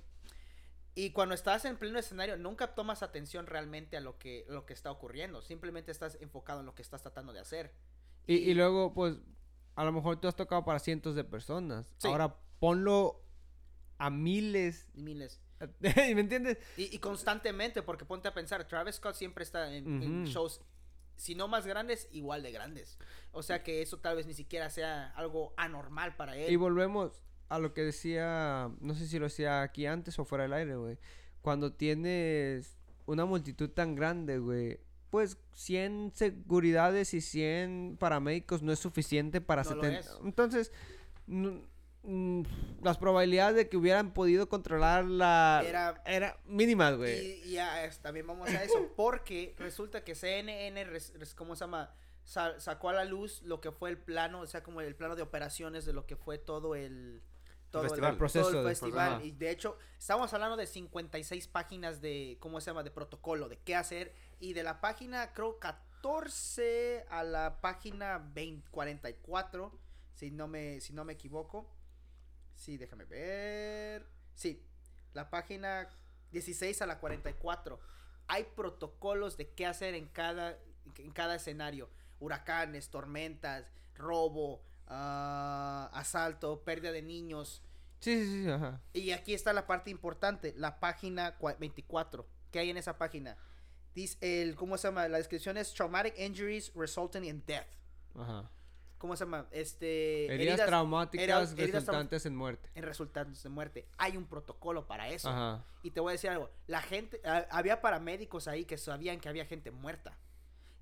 y cuando estás en pleno escenario, nunca tomas atención realmente a lo que, lo que está ocurriendo, simplemente estás enfocado en lo que estás tratando de hacer. Y, y luego, pues, a lo mejor tú has tocado para cientos de personas. Sí. Ahora ponlo a miles. Miles. ¿Me entiendes? Y, y constantemente, porque ponte a pensar, Travis Scott siempre está en, en shows, si no más grandes, igual de grandes. O sea que eso tal vez ni siquiera sea algo anormal para él. Y volvemos a lo que decía, no sé si lo decía aquí antes o fuera del aire, güey. Cuando tienes una multitud tan grande, güey, pues 100 seguridades y 100 paramédicos no es suficiente para No lo 70. es. Entonces, las probabilidades de que hubieran podido controlar la... Era- Era mínimas, güey. Y, y a- también vamos a eso, porque resulta que CNN, res- res- ¿cómo se llama? Sa- sacó a la luz lo que fue el plano, o sea, como el plano de operaciones de lo que fue todo el... Todo festival. El proceso todo el de- festival. Y de hecho, estamos hablando de 56 páginas de, ¿cómo se llama? De protocolo, de qué hacer. Y de la página, creo, 14 a la página 20, 44, si no me, si no me equivoco. Sí, déjame ver. Sí, la página 16 a la 44. Hay protocolos de qué hacer en cada, en cada escenario. Huracanes, tormentas, robo, ah, asalto, pérdida de niños. Sí, sí, sí, ajá. Y aquí está la parte importante, la página cua- 24. ¿Qué hay en esa página? Dice el, ¿cómo se llama? La descripción es traumatic injuries resulting in death. Ajá. ¿Cómo se llama? Este Heridas, traumáticas heridas- heridas resultantes en muerte. en resultantes de muerte. Hay un protocolo para eso. Ajá. Y te voy a decir algo, la gente, había paramédicos ahí que sabían que había gente muerta.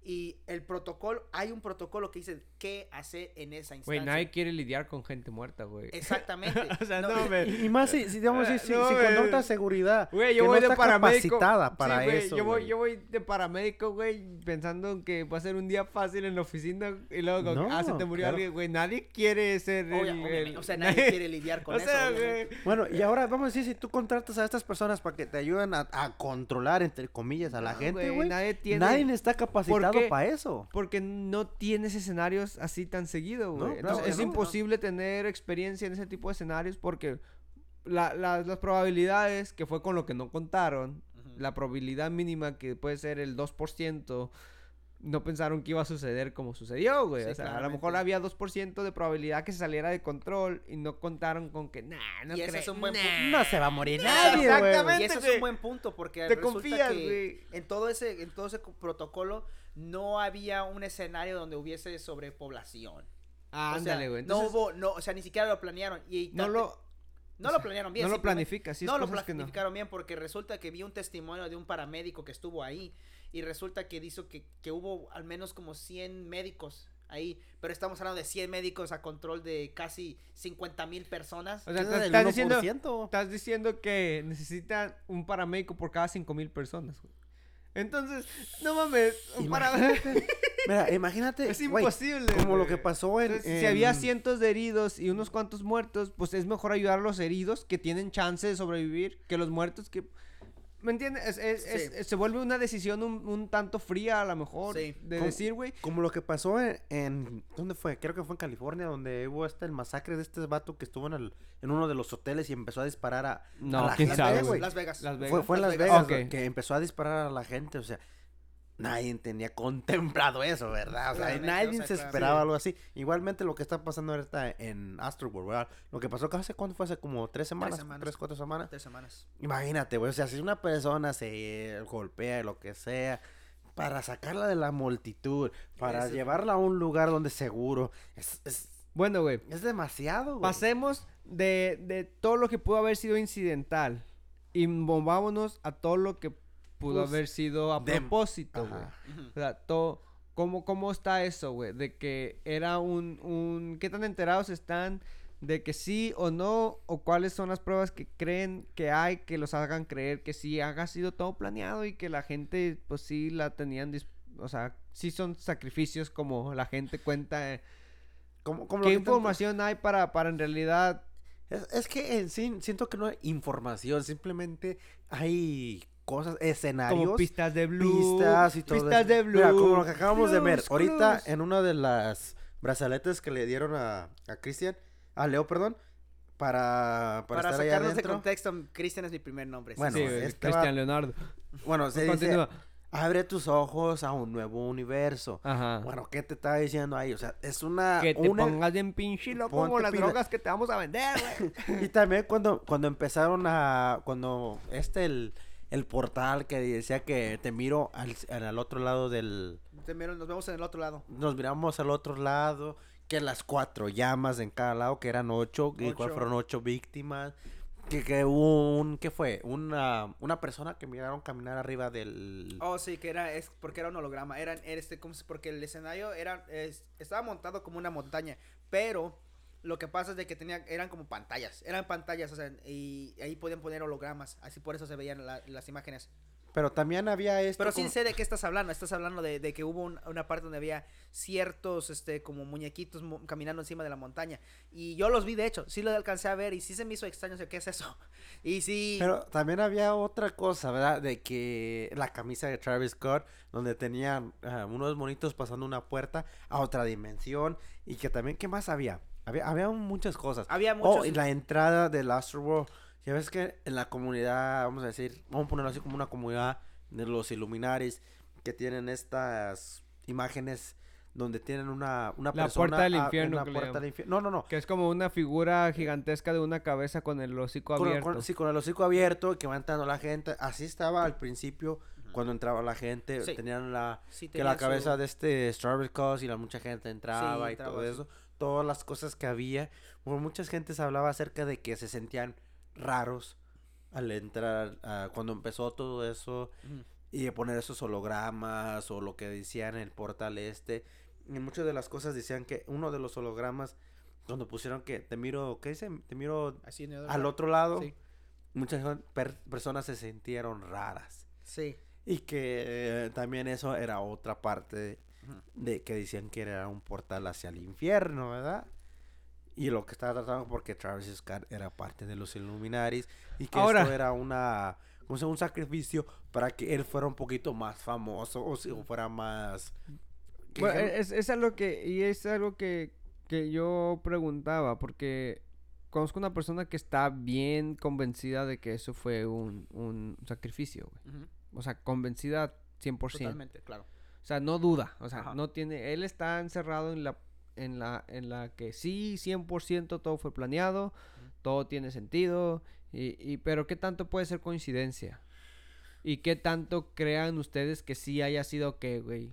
Y el protocolo, hay un protocolo que dice qué hacer en esa Güey, instancia. nadie quiere lidiar con gente muerta, güey. Exactamente. o sea, No, no, me... Y, y más si, si, digamos, si, si, No, si güey. seguridad. Güey, yo que voy no de paramédico. para Sí, güey, eso. Yo voy, güey. yo voy de paramédico, güey, pensando que va a ser un día fácil en la oficina y luego, ah, se te murió claro. alguien, güey. Nadie quiere ser Obvia- el, obviamente, el- o sea, nadie quiere lidiar con o eso. sea, güey. Bueno, y ahora vamos a decir, si tú contratas a estas personas para que te ayuden a, a controlar, entre comillas, a la No, gente, güey, güey. nadie tiene- Nadie está capacitado qué? para eso. Porque no tienes escenarios así tan seguido, güey. No, claro Entonces, que es no, no. imposible tener experiencia en ese tipo de escenarios porque la- la- las probabilidades, que fue con lo que no contaron, Ujú. la probabilidad mínima que puede ser el 2%, no pensaron que iba a suceder como sucedió, güey. Sí, o sea, a lo mejor había 2% de probabilidad que se saliera de control y no contaron con que, nah, no Y ese creo, es un buen nah". punto. No se va a morir Ah, nadie, güey. exactamente. Y ese es un buen punto porque Te resulta confías, que güey. en todo ese en todo ese co- protocolo no había un escenario donde hubiese sobrepoblación. Ah, O ándale, güey. no hubo, no, o sea, ni siquiera lo planearon y no lo, no o lo sea, planearon bien. no lo planifica, sí, no lo no. planificaron bien porque resulta que vi un testimonio de un paramédico que estuvo ahí y resulta que dijo que, que hubo al menos como 100 médicos ahí, pero estamos hablando de 100 médicos a control de casi 50 mil personas. O sea, estás, diciendo, 1%. estás diciendo que necesitan un paramédico por cada 5000 personas, güey. Entonces, no mames. Imagínate. Mira, imagínate. Es imposible. como lo que pasó en. Entonces, Si había en- cientos de heridos y unos cuantos muertos, pues es mejor ayudar a los heridos que tienen chance de sobrevivir que los muertos que... ¿Me entiendes? Es- es- es- Sí. se vuelve una decisión un, un tanto fría a lo mejor Sí. de Como- decir, güey. Como lo que pasó en, en- ¿Dónde fue? Creo que fue en California, donde hubo este el masacre de este vato que estuvo en, el, en uno de los hoteles y empezó a disparar a. No, a la quién gente, sabe, Vegas, güey. Las Vegas. Las Vegas. Fue, fue en Las Vegas. Vegas, que empezó a disparar a la gente, o sea. Nadie tenía contemplado eso, ¿verdad? O sea, nadie o sea, se claro. esperaba algo así. Igualmente lo que está pasando ahorita en Astroworld, ¿verdad? Lo que pasó, ¿hace cuánto fue? Hace como tres semanas, semanas. tres, cuatro semanas. Tres semanas. Imagínate, güey, o sea, si una persona se golpea, lo que sea, para sacarla de la multitud, para llevarla a un lugar donde es seguro, es, es, Bueno, güey. es demasiado, güey. Pasemos de, de todo lo que pudo haber sido incidental y movámonos a todo lo que pudo haber sido a propósito, güey. O sea, todo, ¿cómo, ¿cómo está eso, güey? De que era un, un... ¿Qué tan enterados están de que sí o no? ¿O cuáles son las pruebas que creen que hay que los hagan creer que sí haga sido todo planeado y que la gente, pues sí la tenían... dis- O sea, sí son sacrificios como la gente cuenta... eh, como lo ¿Qué tanto- información hay para, para en realidad Es, es que en sí siento que no hay información, simplemente hay cosas, escenarios, como pistas de blue? pistas y todo Pistas eso. de blue. Mira, como lo que acabamos de ver, blues, ahorita blues. en una de las brazaletes que le dieron a, a Cristian, a Leo, perdón, para, para, Para, estar sacarnos de contexto, Cristian es mi primer nombre. sí, Bueno, Sí, este Cristian va- Leonardo. Bueno, se dice, abre tus ojos a un nuevo universo. Ajá. Bueno, ¿qué te está diciendo ahí? O sea, es una... que te una- pongas bien pinche loco como las pila. drogas que te vamos a vender, güey. Y también cuando, cuando empezaron a. Cuando este, el, el portal que decía que te miro al, al otro lado del. Te miro, Nos vemos en el otro lado. Nos miramos al otro lado. Que las cuatro llamas en cada lado, que eran ocho. Ocho. fueron ocho víctimas. Que, que hubo un. ¿Qué fue? Una, una persona que miraron caminar arriba del. Oh, sí, que era, es porque era un holograma. Eran, era este, como si- porque el escenario era, es- estaba montado como una montaña. Pero lo que pasa es de que tenía, eran como pantallas. Eran pantallas, o sea, y ahí podían poner hologramas. Así por eso se veían la- las imágenes. Pero también había esto. Pero sí como- sé de qué estás hablando. Estás hablando de, de que hubo un- una parte donde había ciertos, este, como muñequitos caminando encima de la montaña. Y yo los vi, de hecho. Sí los alcancé a ver y sí se me hizo extraño. o sea, ¿Qué es eso? Y sí... Pero también había otra cosa, ¿verdad? De que la camisa de Travis Scott, donde tenían ah, unos monitos pasando una puerta a otra dimensión. Y que también, ¿qué más había? Había, había muchas cosas. Había Oh, muchos... y la entrada del Astroworld. Ya ves que en la comunidad, vamos a decir, vamos a ponerlo así como una comunidad de los Illuminaris que tienen estas imágenes donde tienen una, una La persona puerta del a- infierno le puerta del infierno. No, no, no. Que es como una figura gigantesca de una cabeza con el hocico Con, abierto. con- sí, con el hocico abierto y que va entrando la gente. Así estaba al principio cuando entraba la gente. Sí. Tenían la, sí que la su- cabeza de este Strawberry Cos y la mucha gente entraba y entraba, todo sí. eso. Todas las cosas que había. Bueno, muchas gentes hablaba acerca de que se sentían raros al entrar, ah, cuando empezó todo eso y de poner esos hologramas o lo que decían en el portal este. Y muchas de las cosas decían que uno de los hologramas, cuando pusieron que te miro, ¿qué dice? Te miro Así al otro lado, Sí. muchas per- personas se sintieron raras. Sí. Y que eh, también eso era otra parte. De que decían que era un portal hacia el infierno, ¿verdad? Y lo que estaba tratando porque Travis Scott era parte de los Illuminaris y que Ahora- esto era una como sea, un sacrificio para que él fuera un poquito más famoso o, si- fuera más Bueno, es, es algo que, y es algo que, que yo preguntaba, porque conozco una persona que está bien convencida de que eso fue un, un sacrificio, güey. O sea, convencida 100%. Totalmente, claro. O sea, no duda, o sea, Ajá. no tiene, él está encerrado en la, en la, en la que sí, 100% todo fue planeado, todo tiene sentido, y, y, pero ¿qué tanto puede ser coincidencia? ¿Y qué tanto crean ustedes que sí haya sido que, güey?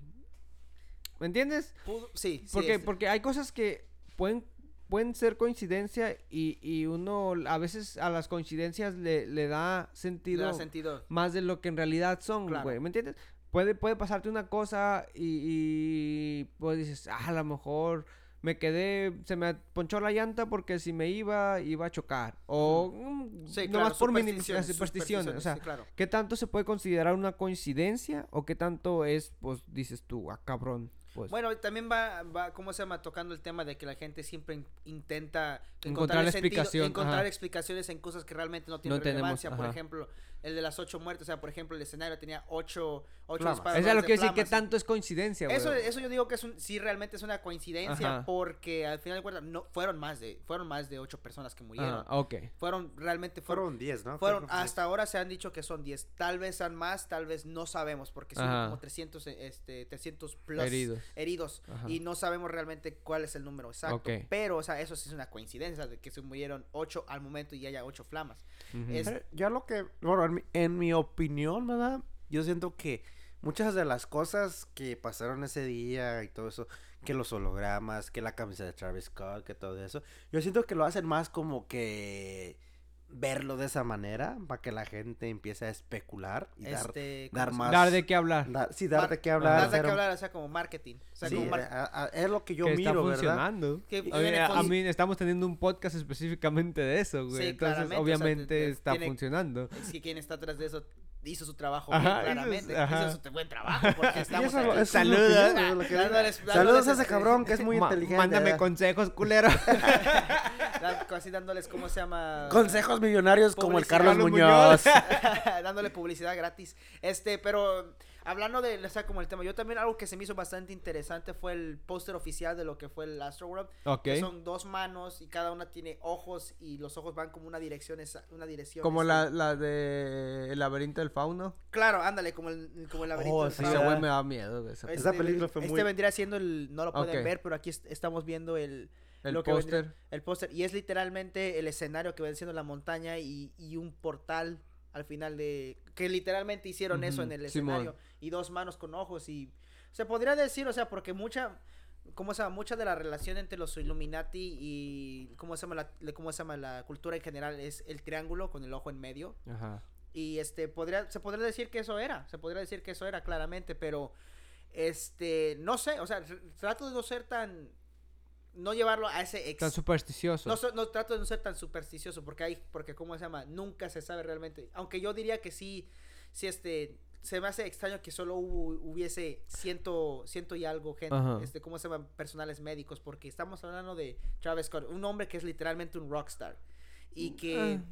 ¿Me entiendes? Pudo- sí, sí. Porque, porque hay cosas que pueden, pueden ser coincidencia y, y uno a veces a las coincidencias le, le da le sentido da sentido. más de lo que en realidad son, Claro. güey. ¿Me entiendes? Puede, puede pasarte una cosa y, y pues dices, ah, a lo mejor me quedé, se me ponchó la llanta porque si me iba, iba a chocar. O mm, Sí, nomás claro, por supersticiones, supersticiones. O sea, sí, claro. ¿qué tanto se puede considerar una coincidencia o qué tanto es, pues dices tú, ah, cabrón? Pues, Bueno, también va, va, ¿cómo se llama? Tocando el tema de que la gente siempre in- intenta Encontrar el sentido- explicación, encontrar explicaciones en cosas que realmente no tienen No tenemos, relevancia. por ejemplo, el de las ocho muertes. O sea, por ejemplo, el escenario tenía ocho, ocho disparos Eso es lo de que decir, ¿qué tanto es coincidencia, güey? Eso, eso yo digo que es un, sí realmente es una coincidencia Ajá. porque al final de cuentas no fueron más de fueron más de ocho personas que murieron. Ah, ok. Fueron realmente fueron fueron 10, ¿no? fueron hasta ahora se han dicho que son 10, tal vez sean más, tal vez no sabemos porque son Ajá. como 300 eh, este 300 plus Heridos. heridos Ajá. y no sabemos realmente cuál es el número exacto, pero o sea, eso sí es una coincidencia de que se murieron 8 al momento y haya 8 flamas. Es- Ya lo que, bueno, en mi opinión, ¿verdad? Yo siento que muchas de las cosas que pasaron ese día y todo eso, que los hologramas, que la camisa de Travis Scott, que todo eso, yo siento que lo hacen más como que verlo de esa manera, para que la gente empiece a especular y dar, este dar ¿cómo se más-? Dar de qué hablar. dar- sí, dar Mar- de qué Dar hablar. de hacer qué hablar, o sea, como marketing, o sea, sí, como mar- a- a- es lo que yo que miro, está ¿verdad? funcionando. que Oye, viene a, mí estamos teniendo un podcast específicamente de eso, güey. Sí, Entonces, claramente, o sea, obviamente te- te- está tiene- funcionando. es que quién está atrás de eso hizo su trabajo Ajá, bien, hizo- claramente. ajá. Hizo su buen trabajo porque estamos eso aquí. Saludos. Dándoles- Saludos a ese cabrón que es muy inteligente. Mándame ¿verdad? consejos, culero. Así dándoles, ¿cómo se llama? Consejos millonarios como el Carlos Muñoz. dándole publicidad gratis. Este, pero hablando de, o sea, como el tema, yo también algo que se me hizo bastante interesante fue el póster oficial de lo que fue el Astroworld. ok. Que son dos manos y cada una tiene ojos y los ojos van como una dirección, esa- una dirección. Como este- la, la de El laberinto del fauno. Claro, ándale, como el, como el laberinto. Oh, del sí, fauno. güey me da miedo, güey. esa Esa Este, película fue este muy- vendría siendo el, no lo pueden ver, pero aquí est- estamos viendo el, El póster. el póster y es literalmente el escenario que viene siendo la montaña y, y un portal al final de que literalmente hicieron eso en el Simón. escenario y dos manos con ojos y se podría decir, o sea, porque mucha ¿Cómo se llama? Mucha de la relación entre los Illuminati y ¿cómo se llama la, cómo se llama la cultura en general es el triángulo con el ojo en medio Ajá. y este podría se podría decir que eso era se podría decir que eso era claramente pero este no sé o sea trato de no ser tan no llevarlo a ese ex Tan supersticioso. no, no trato de no ser tan supersticioso porque hay porque cómo se llama nunca se sabe realmente aunque yo diría que sí sí este se me hace extraño que solo hubo- hubiese ciento ciento y algo gente Ajá. este cómo se llaman personales médicos porque estamos hablando de Travis Scott un hombre que es literalmente un rockstar y que Ah.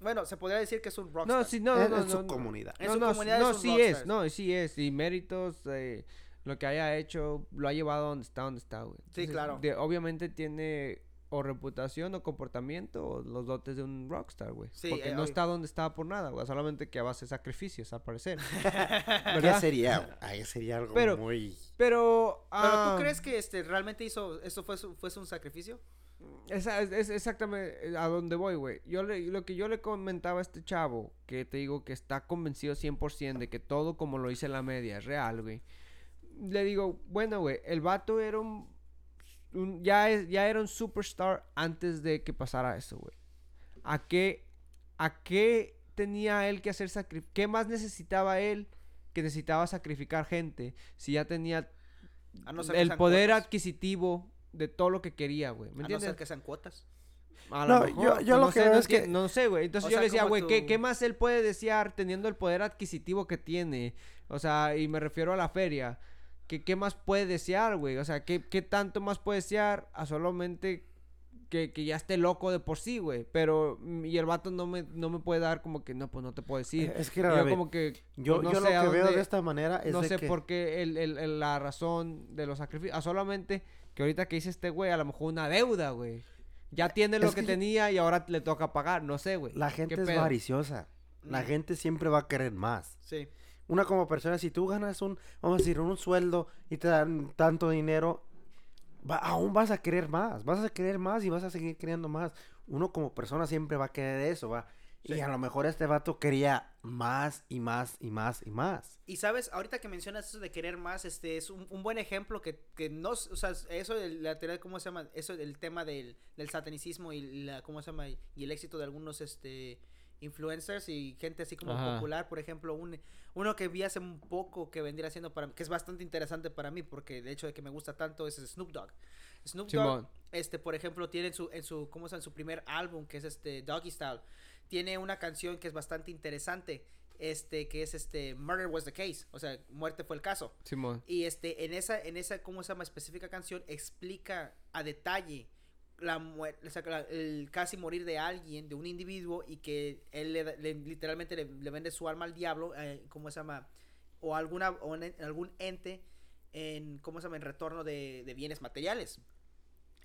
bueno se podría decir que es un rockstar No, sí, no, en, no, en no, su no. comunidad. En no, su no, comunidad no, es un sí rockstar. es, no, sí es. Y méritos, eh, lo que haya hecho, lo ha llevado a donde está, donde está, güey. Sí, claro. de- obviamente tiene o reputación o comportamiento o los dotes de un rockstar, güey. Sí, Porque eh, no obvio. está donde estaba por nada, güey. Solamente que a base de sacrificios, al parecer. ¿Qué ¿Verdad? sería? Ahí sería algo Pero- muy... Pero... pero ah, tú crees que este realmente hizo eso fue su- fuese un sacrificio Esa es, es exactamente a donde voy, güey. Yo le, lo que yo le comentaba a este chavo, que te digo que está convencido 100% de que todo como lo hice en la media es real, güey. Le digo, bueno, güey, el vato era un, un- ya, es, ya era un superstar antes de que pasara eso, güey. ¿A qué, ¿A qué tenía él que hacer sacrificio? ¿Qué más necesitaba él que necesitaba sacrificar gente si ya tenía a no ser que el poder cuotas. adquisitivo de todo lo que quería, güy? ¿Me a no entiendes? ser que sean cuotas A No, lo mejor, yo pues, lo no que sé, veo no es que- No sé, güey. Entonces O yo sea, le decía, güey, ¿qué, tú- ¿qué más él puede desear teniendo el poder adquisitivo que tiene? O sea, y me refiero a la feria. ¿Qué, qué más puede desear, güey? O sea, ¿qué, ¿qué tanto más puede desear a solamente que, que ya esté loco de por sí, güey? Pero, y el vato no me, no me puede dar como que, no, pues no te puedo decir. Es que yo como que, Yo, pues, no yo sé lo que veo dónde- de esta manera es no de sé que... por qué el, el- el- la razón de los sacrificios. A solamente que ahorita que dice este güey, a lo mejor una deuda, güey. Ya tiene lo Es que, que- tenía y ahora le toca pagar. No sé, güey. La gente ¿Qué es pedo? avariciosa. La Mm. gente siempre va a querer más. sí Una como persona, si tú ganas un, vamos a decir, un sueldo y te dan tanto dinero, va- aún vas a querer más, vas a querer más y vas a seguir queriendo más. Uno como persona siempre va a querer eso, va. Y a lo mejor este vato quería más y más y más y más. Y sabes, ahorita que mencionas eso de querer más, este es un, un buen ejemplo que, que no, o sea, eso de la teoría, ¿cómo se llama? Eso del tema del, del satanicismo y la, ¿cómo se llama? Y el éxito de algunos, este, influencers y gente así como Ajá. popular, por ejemplo, un, uno que vi hace un poco que vendría siendo para mí, que es bastante interesante para mí, porque el hecho de que me gusta tanto es Snoop Dogg. Snoop Dogg, Simón. este, por ejemplo, tiene en su, en su, ¿cómo se? En su primer álbum, que es este, Doggy Style, tiene una canción que es bastante interesante, este, que es este, Murder Was the Case, o sea, muerte fue el caso. Simón. Y este, en esa, en esa, ¿cómo se llama? Específica canción, explica a detalle la o la- el casi morir de alguien, de un individuo, y que él le, le- literalmente le, vende su alma al diablo, eh, ¿cómo se llama? O alguna, o algún ente en, ¿cómo se llama? En retorno de, de bienes materiales.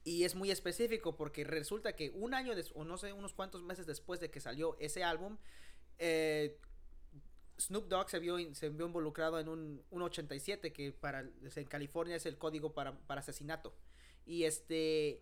Y es muy específico porque resulta que un año, des- o no sé, unos cuantos meses después de que salió ese álbum, eh, Snoop Dogg se vio, se vio involucrado en un, un 87 que para en California es el código para, para asesinato. Y este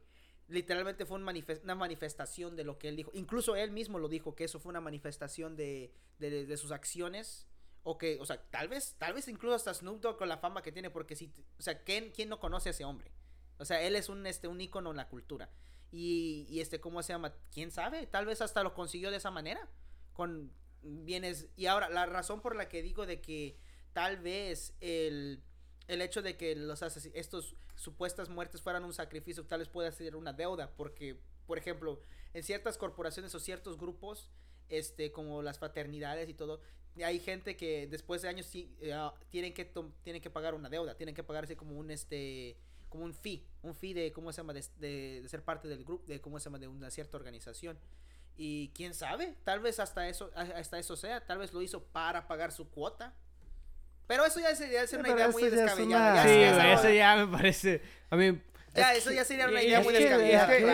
literalmente fue una manifestación de lo que él dijo. Incluso él mismo lo dijo que eso fue una manifestación de, de, de sus acciones. O que, o sea, tal vez, tal vez incluso hasta Snoop Dogg con la fama que tiene, porque si, o sea, ¿quién, quién no conoce a ese hombre? O sea, él es un, este, un ícono en la cultura. Y, y este, ¿cómo se llama? ¿Quién sabe? Tal vez hasta lo consiguió de esa manera. Con bienes. Y ahora, la razón por la que digo de que tal vez el, el hecho de que los estos supuestas muertes fueran un sacrificio, tal vez pueda ser una deuda. Porque, por ejemplo, en ciertas corporaciones o ciertos grupos, este, como las fraternidades y todo. Hay gente que después de años sí, eh, ah, tienen que tienen que pagar una deuda, tienen que pagar así como un este como un fee, un fee de cómo se llama de, ser parte del grupo, de cómo se llama de una cierta organización. Y quién sabe, tal vez hasta eso hasta eso sea, tal vez lo hizo para pagar su cuota. Pero eso ya sería ser una idea muy descabellada. Sí, eso ya me parece. A mí, ya, es eso que- ya sería una idea es muy descabellada. este-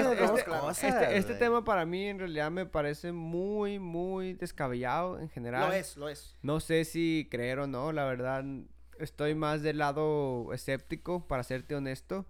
este- este, este tema para mí en realidad me parece muy, muy descabellado en general. Lo es, lo es. No sé si creer o no, la verdad estoy más del lado escéptico, para serte honesto.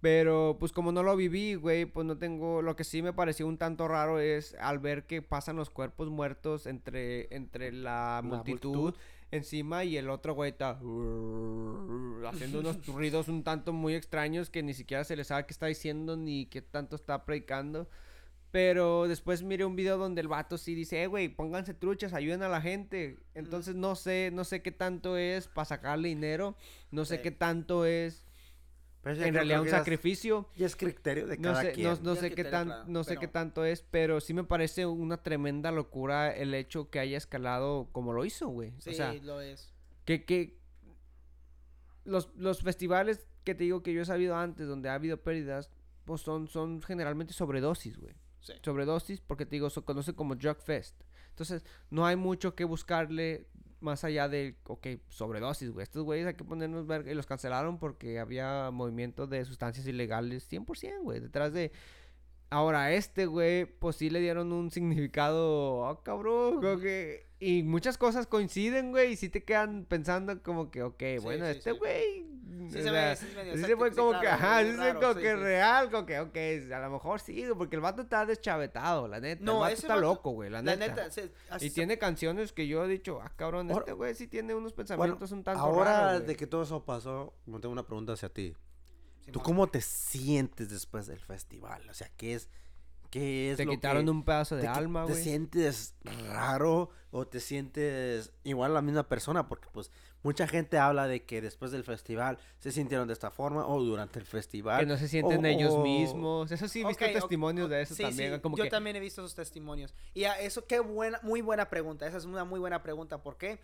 Pero pues como no lo viví, güey, pues no tengo... Lo que sí me pareció un tanto raro es al ver que pasan los cuerpos muertos entre, entre la, multitud, multitud. Encima y el otro güey está haciendo unos ruidos un tanto muy extraños que ni siquiera se le sabe qué está diciendo ni qué tanto está predicando. Pero después miré un video donde el vato sí dice, eh, güey, pónganse truchas, ayuden a la gente. Entonces no sé, no sé qué tanto es para sacarle dinero, no sé Sí. qué tanto es Pero en realidad un sacrificio. Ya es criterio de No cada sé, quien. no, sé qué tan, no sé pero- qué tanto es, pero sí me parece una tremenda locura el hecho que haya escalado como lo hizo, güey. Sí, o sea, lo es. que, que los, los festivales que te digo que yo he sabido antes, donde ha habido pérdidas, pues son, son generalmente sobredosis, güey. Sí. Sobredosis, porque te digo, se conoce como Drug Fest. Entonces, no hay mucho que buscarle más allá de, ok, sobredosis, güey. Estos güeyes hay que ponernos ver y los cancelaron porque había movimiento de sustancias ilegales 100%, güey. Detrás de... Ahora, este, güey, pues sí le dieron un significado, ah, cabrón, como que... Y muchas cosas coinciden, güey, y sí te quedan pensando como que, ok, Sí, bueno, sí, este güey... Sí o se ve, sí medio Sí se fue sí, como que, ajá, sí se como sí, que sí. real, como que, ok, a lo mejor sí, porque el vato está deschavetado, la neta. No, el vato está vato- loco, güey, la, La neta. neta, sí, así Y se- tiene canciones que yo he dicho, ah, cabrón, Ahora- este güey sí tiene unos Bueno, pensamientos un tanto ahora raros, de que todo eso pasó, me tengo una pregunta hacia ti. ¿Tú cómo te sientes después del festival? O sea, ¿qué es, qué es Te lo quitaron que un pedazo de te, alma, ¿Te güey. sientes raro o te sientes igual la misma persona? Porque pues mucha gente habla de que después del festival se sintieron de esta forma o durante el festival. Que no se sienten o- ellos o- mismos. Eso sí, he visto testimonios de eso sí, también. sí, como yo que, también he visto esos testimonios. Y a eso, qué buena, muy buena pregunta. Esa es una muy buena pregunta. ¿Por qué?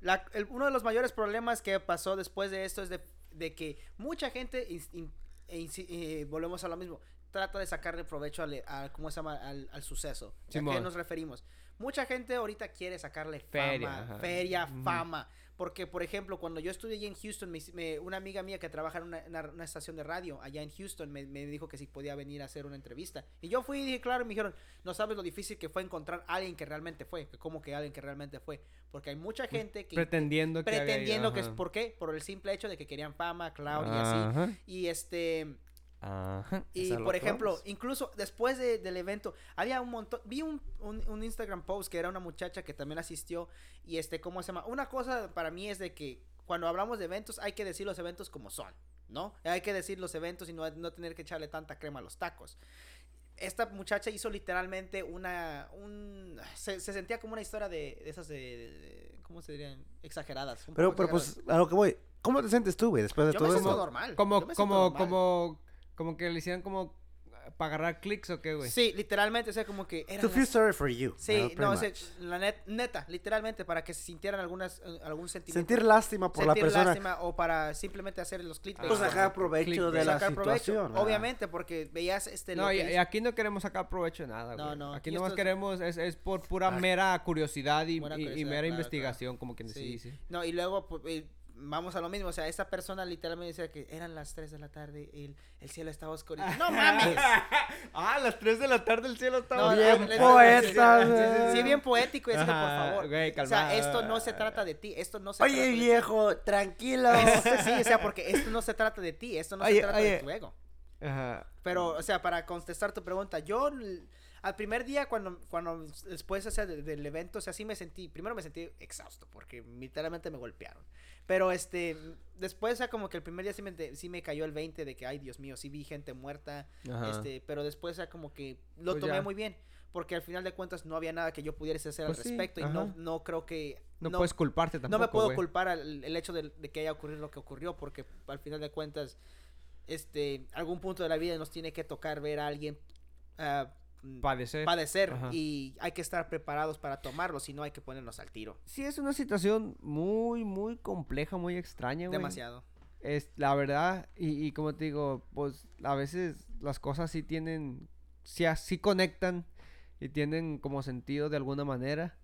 La- el- uno de los mayores problemas que pasó después de esto es de, de que mucha gente, in- e insi- eh, volvemos a lo mismo, trata de sacarle provecho al, al- ¿cómo se llama? al, al suceso. ¿A qué nos referimos? Mucha gente ahorita quiere sacarle fama, Feria, ajá. feria, Ujú. fama. Porque, por ejemplo, cuando yo estudié allí en Houston, me, me- una amiga mía que trabaja en una, en una- una estación de radio allá en Houston me, me dijo que si podía venir a hacer una entrevista. Y yo fui y dije, claro, y me dijeron, no sabes lo difícil que fue encontrar a alguien que realmente fue. que Como que alguien que realmente fue. Porque hay mucha gente que... pretendiendo que había pretendiendo que es por qué por el simple hecho de que querían fama cloud y así y este ajá. y por ejemplo, vamos. incluso después de- del evento, había un montón, vi un, un, un Instagram post que era una muchacha que también asistió y este, ¿cómo se llama? Una cosa para mí es de que cuando hablamos de eventos hay que decir los eventos como son, ¿no? Hay que decir los eventos y no, no tener que echarle tanta crema a los tacos. Esta muchacha hizo literalmente una, un, se, se sentía como una historia de, de esas de, de- ¿cómo se dirían? Exageradas. Pero, pero pues a lo que voy. ¿Cómo te sientes tú, güey, después de yo todo eso? normal. Como, yo me siento como, normal. como, como que le hicieran como para agarrar clics o qué, güey. Sí, literalmente, o sea, como que eran To feel sorry for you. Sí, ¿no? No, o sea, much. la net- neta, literalmente, para que se sintieran algunas, eh, algún sentimiento. Sentir lástima por la sentir persona. lástima o para simplemente hacer los clips. Pues sacar provecho de la provecho, situación. ¿verdad? Obviamente, porque veías este. No, lo y, que y aquí no queremos sacar provecho de nada, No, güey. no, Aquí aquí nomás esto queremos, es, es por pura Ah. mera curiosidad y, Buena y- curiosidad, mera claro, investigación, como quien Sí. dice. No, y luego pues, eh, vamos a lo mismo. O sea, esta persona literalmente decía que eran las 3 de la tarde y el, el cielo estaba oscuro. ¡No mames! ah, a las 3 de la tarde el cielo estaba No, Bien no, poeta, sí, bien poético. Es que, por favor. güey, o sea, esto no se trata de ti. Esto no se trata Oye, de ti. viejo, tranquilo. sí, o sea, porque esto no se trata de ti. Esto no Oye, se trata de oye. tu ego. Ajá. Pero, o sea, para contestar tu pregunta, yo al primer día cuando, cuando después o sea, de- del evento, o sea, sí me sentí, primero me sentí exhausto porque literalmente me golpearon. Pero este, después, o sea, como que el primer día sí me, sí me cayó el 20 de que, ay, Dios mío, sí vi gente muerta, Ajá. este, pero después, o sea, como que lo Pues tomé ya. muy bien. Porque al final de cuentas no había nada que yo pudiese hacer Pues al sí, respecto y no, no creo que... No, puedes culparte tampoco, No me puedo culpar al el hecho de, de que haya ocurrido lo que ocurrió, porque al final de cuentas, este, algún punto de la vida nos tiene que tocar ver a alguien ah, Padecer. padecer Ajá. y hay que estar preparados para tomarlo, si no hay que ponernos al tiro. Sí, es una situación muy, muy compleja, muy extraña, güey. Demasiado. Es la verdad, y, y como te digo, pues a veces las cosas sí tienen, sí, sí conectan y tienen como sentido de alguna manera.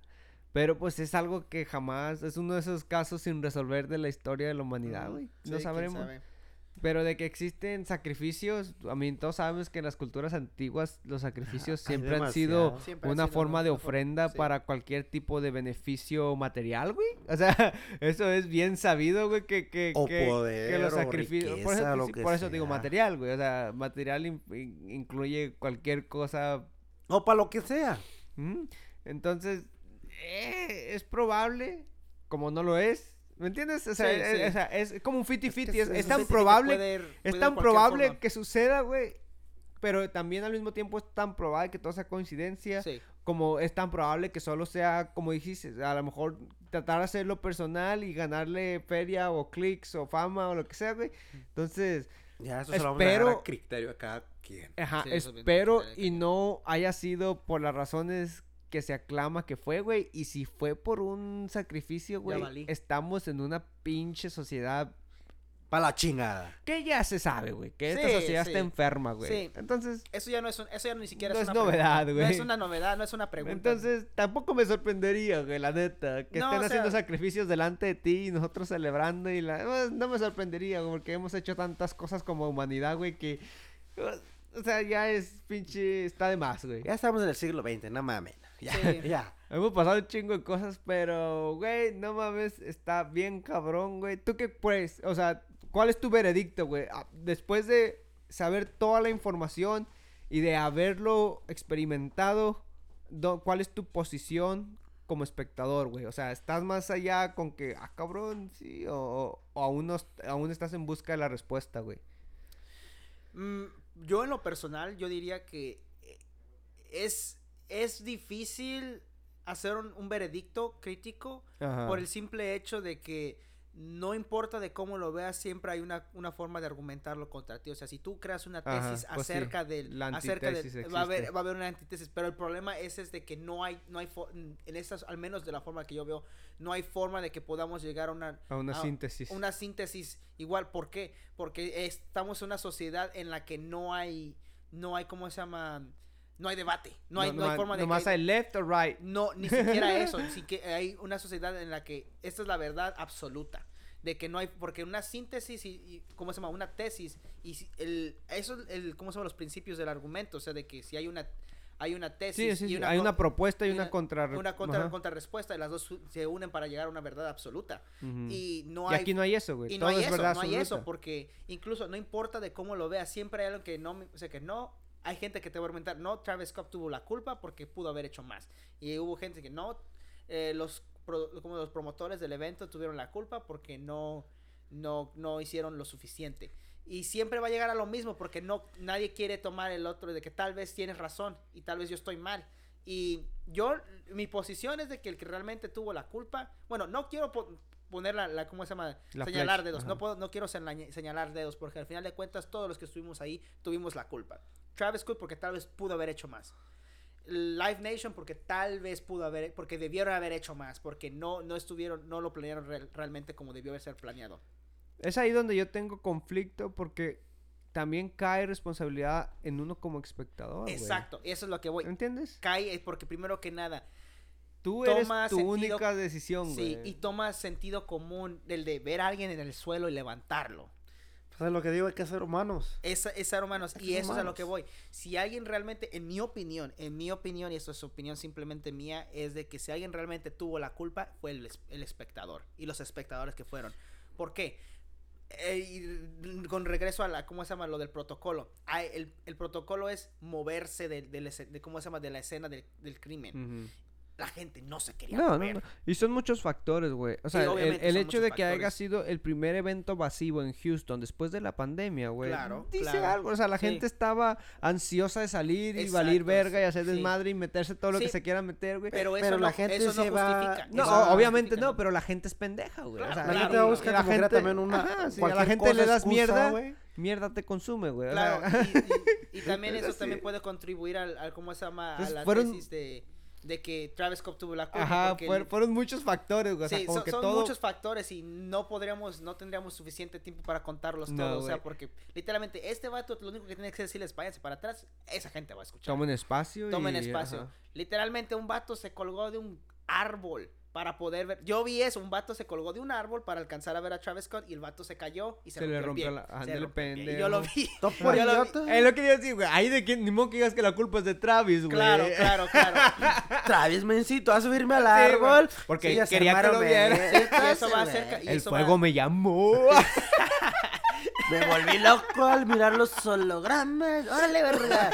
Pero pues es algo que jamás, es uno de esos casos sin resolver de la historia de la humanidad, Ujú. güey. Sí, no quién sabremos. sabe. Pero de que existen sacrificios, a mí todos sabemos que en las culturas antiguas los sacrificios siempre han sido. Siempre ha una sido forma de una ofrenda sí. para cualquier tipo de beneficio material, güey. O sea, eso es bien sabido, güey, que, que, O que, que poder, los o sacrificios... Por eso, lo que por eso digo material, güey. O sea, material in- in- incluye cualquier cosa. O para lo que sea. Ujú. Entonces, eh, es probable, como no lo es. ¿Me entiendes? O sea, Sí, es, sí. o sea, es como un 50-50. Es que Es, tan probable puede es tan probable forma. que suceda, güey. Pero también al mismo tiempo es tan probable que todo sea coincidencia. Sí. Como es tan probable que solo sea, como dijiste, a lo mejor tratar de hacerlo personal y ganarle feria o clics o fama o lo que sea, güey. Entonces, Ya, eso se lo vamos a Espero- a criterio a cada quien. ajá, espero y no haya sido por las razones que se aclama que fue, güey. Y si fue por un sacrificio, güey, estamos en una pinche sociedad Para la chingada. que ya se sabe, güey. Que esta sociedad sí. está enferma, güey. Sí. Entonces, Eso ya no es un- eso ya ni siquiera No es es una novedad, pregunta. No güey. es una novedad, no es una pregunta. Entonces, tampoco me sorprendería, güey, la neta. Que No, estén o haciendo sacrificios delante de ti y nosotros celebrando y la... No me sorprendería, güey, porque hemos hecho tantas cosas como humanidad, güey, que... O sea, ya es pinche... Está de más, güey. Ya estamos en el siglo XX, no mames. Ya, Sí. ya. Hemos pasado un chingo de cosas, pero, güey, no mames, está bien cabrón, güey. ¿Tú qué pues? O sea, ¿cuál es tu veredicto, güey? Ah, Después de saber toda la información y de haberlo experimentado, do- ¿cuál es tu posición como espectador, güey? O sea, ¿estás más allá con que, ah, cabrón, sí? O, aún, no aún estás en busca de la respuesta, güey. Mm, yo en lo personal, yo diría que eh, es, es difícil hacer un, un veredicto crítico Ajá. por el simple hecho de que no importa de cómo lo veas, siempre hay una, una forma de argumentarlo contra ti. O sea, si tú creas una Ajá, tesis pues sí, acerca del... la acerca del- va, a haber, va a haber una antítesis, pero el problema es, es de que no hay, no hay en estas, al menos de la forma que yo veo, no hay forma de que podamos llegar a una, A una a síntesis. una síntesis igual. ¿Por qué? Porque estamos en una sociedad en la que no hay, no hay, ¿cómo se llama? No hay debate. No hay, no, hay forma de Nomás que... hay left or right. No, ni siquiera eso. ni siquiera hay una sociedad en la que esta es la verdad absoluta. De que no hay, porque una síntesis y, y- ¿cómo se llama? Una tesis, y el, eso es el, ¿cómo se llama? Los principios del argumento, o sea, de que si hay una, hay una Sí, tesis sí, y sí, una hay una propuesta y una, una- contra... una contra, contrarrespuesta, y las dos se unen para llegar a una verdad absoluta. Y no Y hay aquí no hay eso, güey. y no Todo hay es eso, verdad no hay eso, porque incluso no importa de cómo lo veas, siempre hay algo que no, o sea, que no, hay gente que te va a argumentar, no, Travis Scott tuvo la culpa porque pudo haber hecho más. Y hubo gente que no, eh, los, pro- como los promotores del evento tuvieron la culpa porque no, no, no hicieron lo suficiente. Y siempre va a llegar a lo mismo porque no, nadie quiere tomar el otro de que tal vez tienes razón y tal vez yo estoy mal. Y yo, mi posición es de que el que realmente tuvo la culpa, bueno, no quiero po- poner la, la- ¿cómo se llama? La señalar flecha, dedos. ajá. No, puedo, no quiero señala- señalar dedos porque al final de cuentas todos los que estuvimos ahí tuvimos la culpa. Travis Scott porque tal vez pudo haber hecho más. Live Nation porque tal vez pudo haber, porque debieron haber hecho más, porque no, no estuvieron, no lo planearon real- realmente como debió haber ser planeado. Es ahí donde yo tengo conflicto porque también cae responsabilidad en uno como espectador. Exacto, eso es lo que voy. ¿Entiendes? Cae eh, porque primero que nada, Tú eres Toma tu sentido- única decisión, sí, y toma sentido común del de ver a alguien en el suelo y levantarlo. Pues es lo que digo, hay que ser humanos. Esa, es ser humanos. Que Y eso es a lo humanos. que voy. Si alguien realmente, en mi opinión, en mi opinión, y esto es opinión simplemente mía, es de que si alguien realmente tuvo la culpa, fue el, es- el espectador. Y los espectadores que fueron. ¿Por qué? Eh, y con regreso a la, ¿cómo se llama? Lo del protocolo. Hay- el, el protocolo es moverse de, esce- de, ¿cómo se llama? De la escena del, del crimen. Ujú. La gente no se quería No, no, mover. no. Y son muchos factores, güey. O sea, el- hecho de que haya sido el primer evento masivo en Houston después de la pandemia, güey. Claro, Dice claro. algo. O sea, la Sí. gente estaba ansiosa de salir y valir Exacto, verga y hacer sí. desmadre y meterse todo lo que se quiera meter, güey. Pero eso Pero no, la gente eso no se va- justifica. No, eso obviamente justifica, no, pero la gente es pendeja, güey. o Claro, sea, La gente va a buscar la gente- también una. ajá, sí, a la gente le das excusa, mierda, güey. mierda te consume, güey. o Claro, sea, y, y- y también eso también puede contribuir al, al ¿cómo se llama? A la fueron- tesis de, de que Travis Scott tuvo la culpa. Ajá, el- fueron muchos factores, güey. O sea, sí, como son, que son todo. muchos factores y no podríamos, no tendríamos suficiente tiempo para contarlos No, todos. o sea, porque literalmente este vato lo único que tiene que decirles váyanse para atrás, esa gente va a escuchar. Tomen espacio. Tomen y- espacio. ajá. Literalmente un vato se colgó de un árbol para poder ver. Yo vi eso, un vato se colgó de un árbol para alcanzar a ver a Travis Scott y el vato se cayó y se, Se le rompió el rompió pie. la- Se ándale, rompió el pie. Y pendejo. Yo lo vi. Top por Yo lo vi. Es lo que yo decir, güey. Ahí de que ni modo que digas que la culpa es de Travis, güey. Claro, claro, claro. Travis me incitó a subirme al Sí, árbol. porque quería que lo viera. Y eso va cerca- y El eso fuego va- me llamó. Me volví loco al mirar los hologramas. Órale, verga.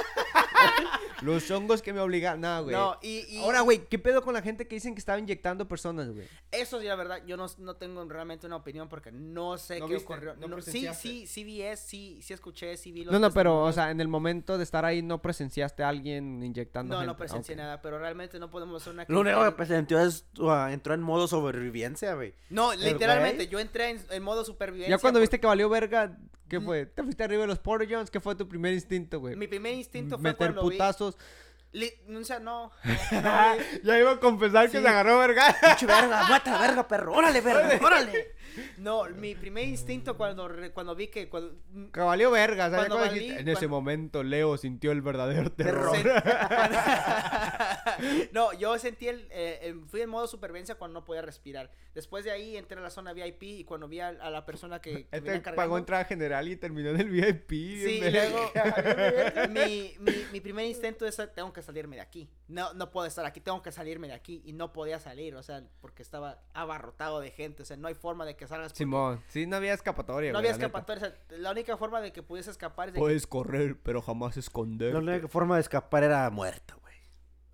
Los hongos que me obligaron. No, güey. No, y, y Ahora, güey, ¿qué pedo con la gente que dicen que estaba inyectando personas, güey? eso sí, la verdad, yo no, no tengo realmente una opinión porque no sé ¿No qué viste? ocurrió. ¿No No, sí, presenciaste? sí, sí vi es, sí, sí escuché, sí vi los No, no, pero, o testimonios. sea, en el momento de estar ahí no presenciaste a alguien inyectando No, gente. no presencié Ok. nada, pero realmente no podemos hacer una Lo único crítica. que presentó es. uh, entró en modo sobrevivencia, güey. No, literalmente, güey- yo entré en, en modo supervivencia. Ya cuando por- viste que valió verga, ¿qué Mm. fue? ¿Te fuiste arriba de los Porter Jones? ¿Qué fue tu primer instinto, güey? Mi primer instinto fue Meter cuando putazos. vi... li- O sea, no. vi- ya iba a confesar que se agarró verga. Pinche verga, mata verga, perro. Órale, verga, órale. No, mi primer instinto cuando, cuando vi que... Cuando, Que valió verga, ¿sabes? Cuando valí- En ese momento Leo sintió el verdadero terror. No, yo sentí el, eh, el- Fui en modo supervivencia cuando no podía respirar. Después de ahí entré a la zona VIP y cuando vi a, a la persona que, que Este pagó entrada general y terminó en el VIP. Sí, y luego mi, mi, mi primer instinto es tengo que salirme de aquí. No, no puedo estar aquí, tengo que salirme de aquí. Y no podía salir, o sea, porque estaba abarrotado de gente. O sea, no hay forma de que salgas. porque Simón, sí, no había escapatoria. No güey, había escapatoria. o sea, la única forma de que pudiese escapar es de que- Puedes correr, pero jamás esconder. La única forma de escapar era muerto, güey.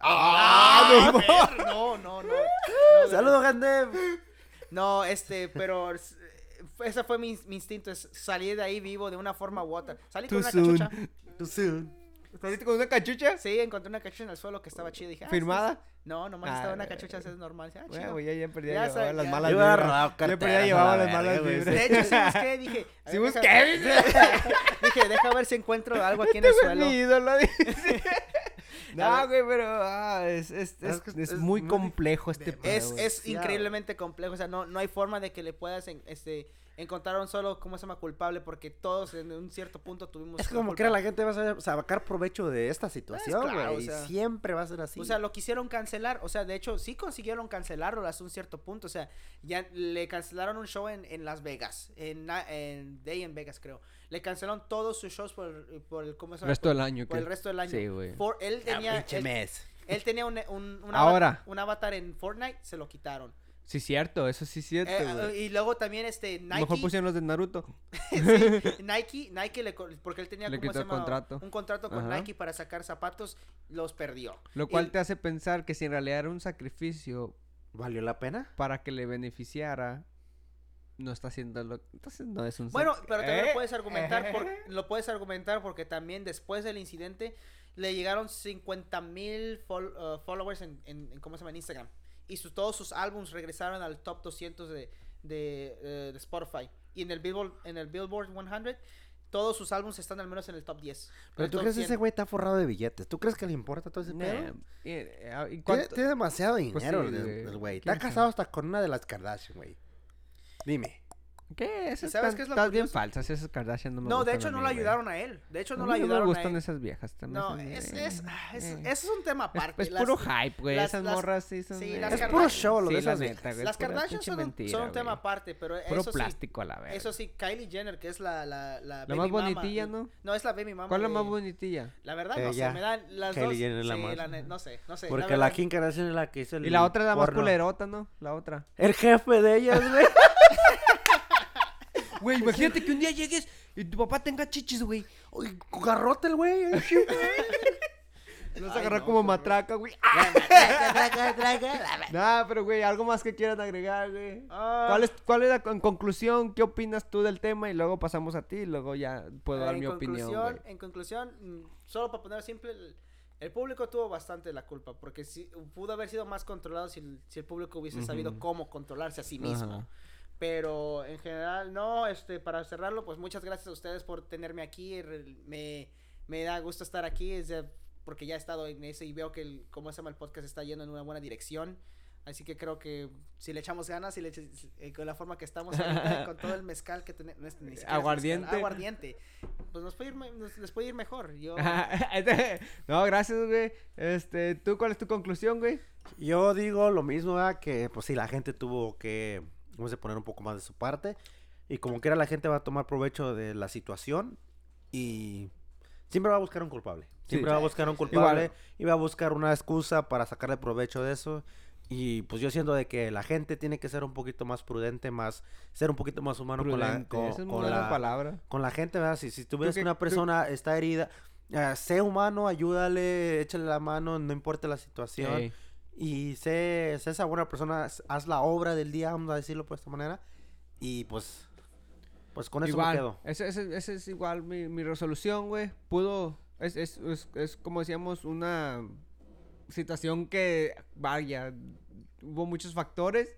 ¡Ah! ver, no, no, no. No, Saludos, gente. No, este, pero s- ese fue mi, mi instinto, es salir de ahí vivo de una forma u otra. Salí con Too una soon. cachucha. Too soon. ¿Saliste con una cachucha? Sí, encontré una cachucha en el suelo que estaba chida. Dije, ah, ¿Firmada? sí. No, nomás Ah, estaba una cachucha, eso es normal. Dije, ah, chido. güey, ya, ya perdí Ya llevaba sé, las ya. malas Yo vibras. Ya perdí llevaba la las malas vibras. De hecho, sí busqué, dije. Sí busqué, deja- dije, deja ver si encuentro algo aquí en el Este suelo. mi ídolo, dice. No, güey, pero ah, es, es, es, muy complejo este pedo, Es, increíblemente complejo, o sea, no, no hay forma de que le puedas en- este, encontrar un solo, ¿cómo se llama? Culpable, porque todos en un cierto punto tuvimos Es como que la gente va a sacar provecho de esta situación, güey. claro, o y sea. siempre va a ser así. O sea, lo quisieron cancelar. O sea, de hecho, sí consiguieron cancelarlo hasta un cierto punto. O sea, ya le cancelaron un show en, en Las Vegas. En, en Day en Vegas, creo. Le cancelaron todos sus shows por, el- por el, ¿cómo se El llama? resto del año, Por el resto del año. Sí, güey. For- él Ah, tenía, pinche él, mes. él tenía un, un, un Ahora. avatar, un avatar en Fortnite, se lo quitaron. Sí, cierto, eso sí es cierto, Eh, y luego también este Nike. Mejor pusieron los de Naruto. Sí, Nike, Nike le, porque él tenía Le ¿cómo quitó se contrato. un contrato con Ajá. Nike para sacar zapatos, los perdió. Lo cual te hace pensar que si en realidad era un sacrificio ¿Valió la pena? para que le beneficiara, no está haciendo lo... Entonces no es un Bueno, pero también ¿Eh? lo puedes argumentar por, lo puedes argumentar porque también después del incidente le llegaron 50 mil followers en, en- en- ¿cómo se llama? en Instagram. Y sus, todos sus álbums regresaron al top 200 de, de, eh, de Spotify. Y en el Billboard, en el Billboard 100, todos sus álbums están al menos en el top 10. Pero tú crees que 100. ese güey está forrado de billetes. ¿Tú crees que le importa todo ese pedo? eh, ah, ¿y Tiene, demasiado Pues dinero sí, el- güey. el güey. ¿Quién Está casado hasta con una de las Kardashian, güey. Dime. ¿Qué? Esas sabes están- qué es lo estás bien falsas, esas Kardashian no me No, de gustan hecho no mí, lo güey. ayudaron a él. De hecho no A lo ayudaron me a gustan él. esas viejas también. No, es, eh, es, ah, es, eh. es un tema aparte. Es, Las- puro hype, güey. las- Esas las- morras sí son... sí, eh, las Es puro show lo de esas neta, güey. Las Kardashian son, un- mentira, son un tema aparte, pero Puro eso sí, plástico a la verga. Eso sí, Kylie Jenner, que es la la la, La baby más bonitilla, ¿no? No, es la baby mama. ¿Cuál es la más bonitilla? La verdad no Ella. sé, me dan las Kylie dos. Jenner es la más. no sé, no sé. Porque la Kim Kardashian es la que hizo el Y la otra es la más culerota, ¿no? La otra. El jefe de ellas, güey. Güey, imagínate que un día llegues y tu papá tenga chichis, güey. Uy, garrote el güey. Los Ay, agarró no, como matraca, güey. Nah, pero güey, algo más que quieran agregar, güey. Ah, ¿Cuál es, ¿Cuál es la en conclusión? ¿Qué opinas tú del tema? Y luego pasamos a ti y luego ya puedo dar mi opinión, conclusión, güey. En conclusión, mm, solo para poner simple, el, el público tuvo bastante la culpa, porque si, pudo haber sido más controlado si el, si el público hubiese sabido cómo controlarse a sí mismo. Pero en general, no, este, para cerrarlo, pues muchas gracias a ustedes por tenerme aquí. Me, me da gusto estar aquí, es de- porque ya he estado en eso y veo que el, cómo se llama el podcast está yendo en una buena dirección. Así que creo que si le echamos ganas y le eche- eh, con la forma que estamos ahorita, con todo el mezcal que tenemos, Aguardiente. aguardiente, pues nos puede ir, nos- les puede ir mejor. Yo, no, gracias, güey. Este, ¿tú cuál es tu conclusión, güey? Yo digo lo mismo, ¿verdad? que pues sí, la gente tuvo que, vamos a poner un poco más de su parte. Y como quiera la gente va a tomar provecho de la situación y siempre va a buscar un culpable. Siempre Sí. va a buscar un culpable y va a buscar una excusa para sacarle provecho de eso. Y pues yo siento de que la gente tiene que ser un poquito más prudente, más ser un poquito más humano con la, con, con la, palabra. con la gente, ¿verdad? Si, si tú ves que una tú- persona está herida, eh, sé humano, ayúdale, échale la mano, no importa la situación. Ey. Y sé, sé esa buena persona, haz la obra del día, vamos a decirlo por esta manera. Y pues, pues con eso me igual, quedo. ese, ese, ese es igual mi, mi resolución, güey. Pudo, es, es, es, es como decíamos, una situación que, vaya, hubo muchos factores.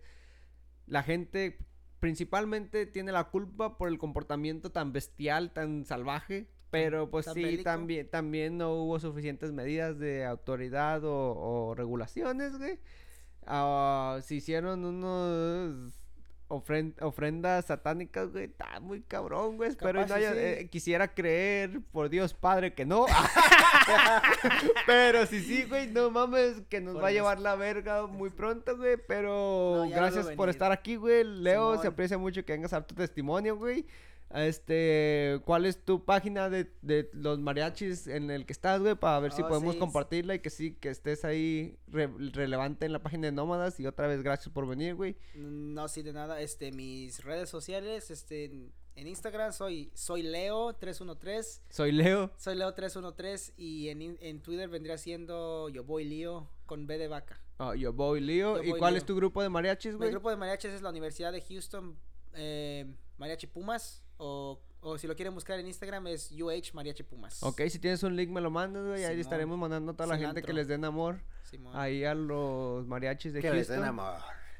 La gente principalmente tiene la culpa por el comportamiento tan bestial, tan salvaje. Pero pues sí, bélico. también, también no hubo suficientes medidas de autoridad o, o regulaciones, güey. Ah, se hicieron unos ofren- ofrendas satánicas, güey. Está muy cabrón, güey. Espero Capaz no haya- sí. eh, quisiera creer, por Dios Padre, que no. pero si sí, güey, no mames, que nos Por va a llevar la verga muy pronto, güey. Pero No, gracias por estar aquí, güey. Leo, se Simón. aprecia mucho que vengas a dar tu testimonio, güey. Este, ¿cuál es tu página de, de los mariachis en el que estás, güey? Para ver si Oh, podemos sí, compartirla y que sí, que estés ahí re- relevante en la página de Nómadas. Y otra vez, gracias por venir, güey. No, sí, de nada. Este, mis redes sociales, este, en, Instagram soy, soy Leo313. Soy Leo. Soy Leo313 y en, en Twitter vendría siendo Yo Voy Lío con B de vaca. Oh, yo voy Leo. Yo ¿Y voy cuál Leo. es tu grupo de mariachis, Mi güey? grupo de mariachis es la Universidad de Houston eh, Mariachi Pumas. O, o si lo quieren buscar en Instagram es UH Mariachi Pumas. Ok, si tienes un link me lo mandas, güey. Ahí estaremos mandando a toda la gente que les den amor. Simón. Ahí a los mariachis de Que les Houston. den amor.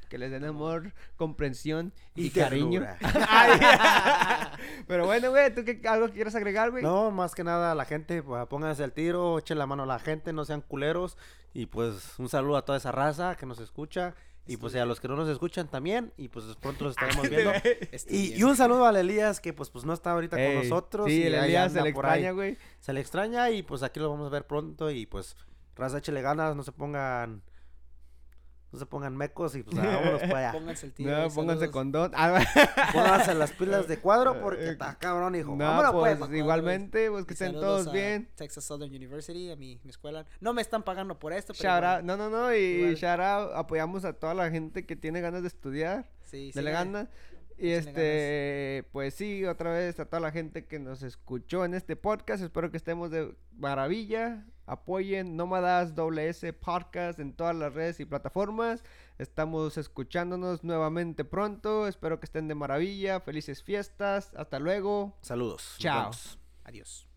Que les den amor, comprensión y, Y cariño. Pero bueno, güey, ¿tú qué, algo que quieras agregar, güey? No, más que nada la gente, pues, pónganse al tiro, echen la mano a la gente, no sean culeros. Y pues un saludo a toda esa raza que nos escucha. Y pues a los que no nos escuchan también. Y pues pronto los estaremos viendo. Y, y un saludo al Elías que pues, pues no está ahorita Ey, con nosotros. Sí, y el Elías se le extraña, güey. Se le extraña y pues aquí lo vamos a ver pronto. Y pues raza, échele ganas, no se pongan... No se pongan mecos y pues vámonos para allá. Pónganse el tiro. No, y pónganse condón. Ah, Pónganse las pilas de cuadro porque está cabrón, hijo. no, Vámonos, pues, pues. igualmente, pues que Y estén todos a bien. Texas Southern University, a mi, mi escuela. No me están pagando por esto, pero. Shout out, no, no, no, y Igual. shout out, apoyamos a toda la gente que tiene ganas de estudiar, Sí, de la sigan- gana. Y este, pues sí, otra vez a toda la gente que nos escuchó en este podcast, espero que estemos de maravilla. Apoyen Nómadas WS Podcast en todas las redes y plataformas. Estamos escuchándonos nuevamente pronto. Espero que estén de maravilla. Felices fiestas. Hasta luego. Saludos. Chao. Adiós.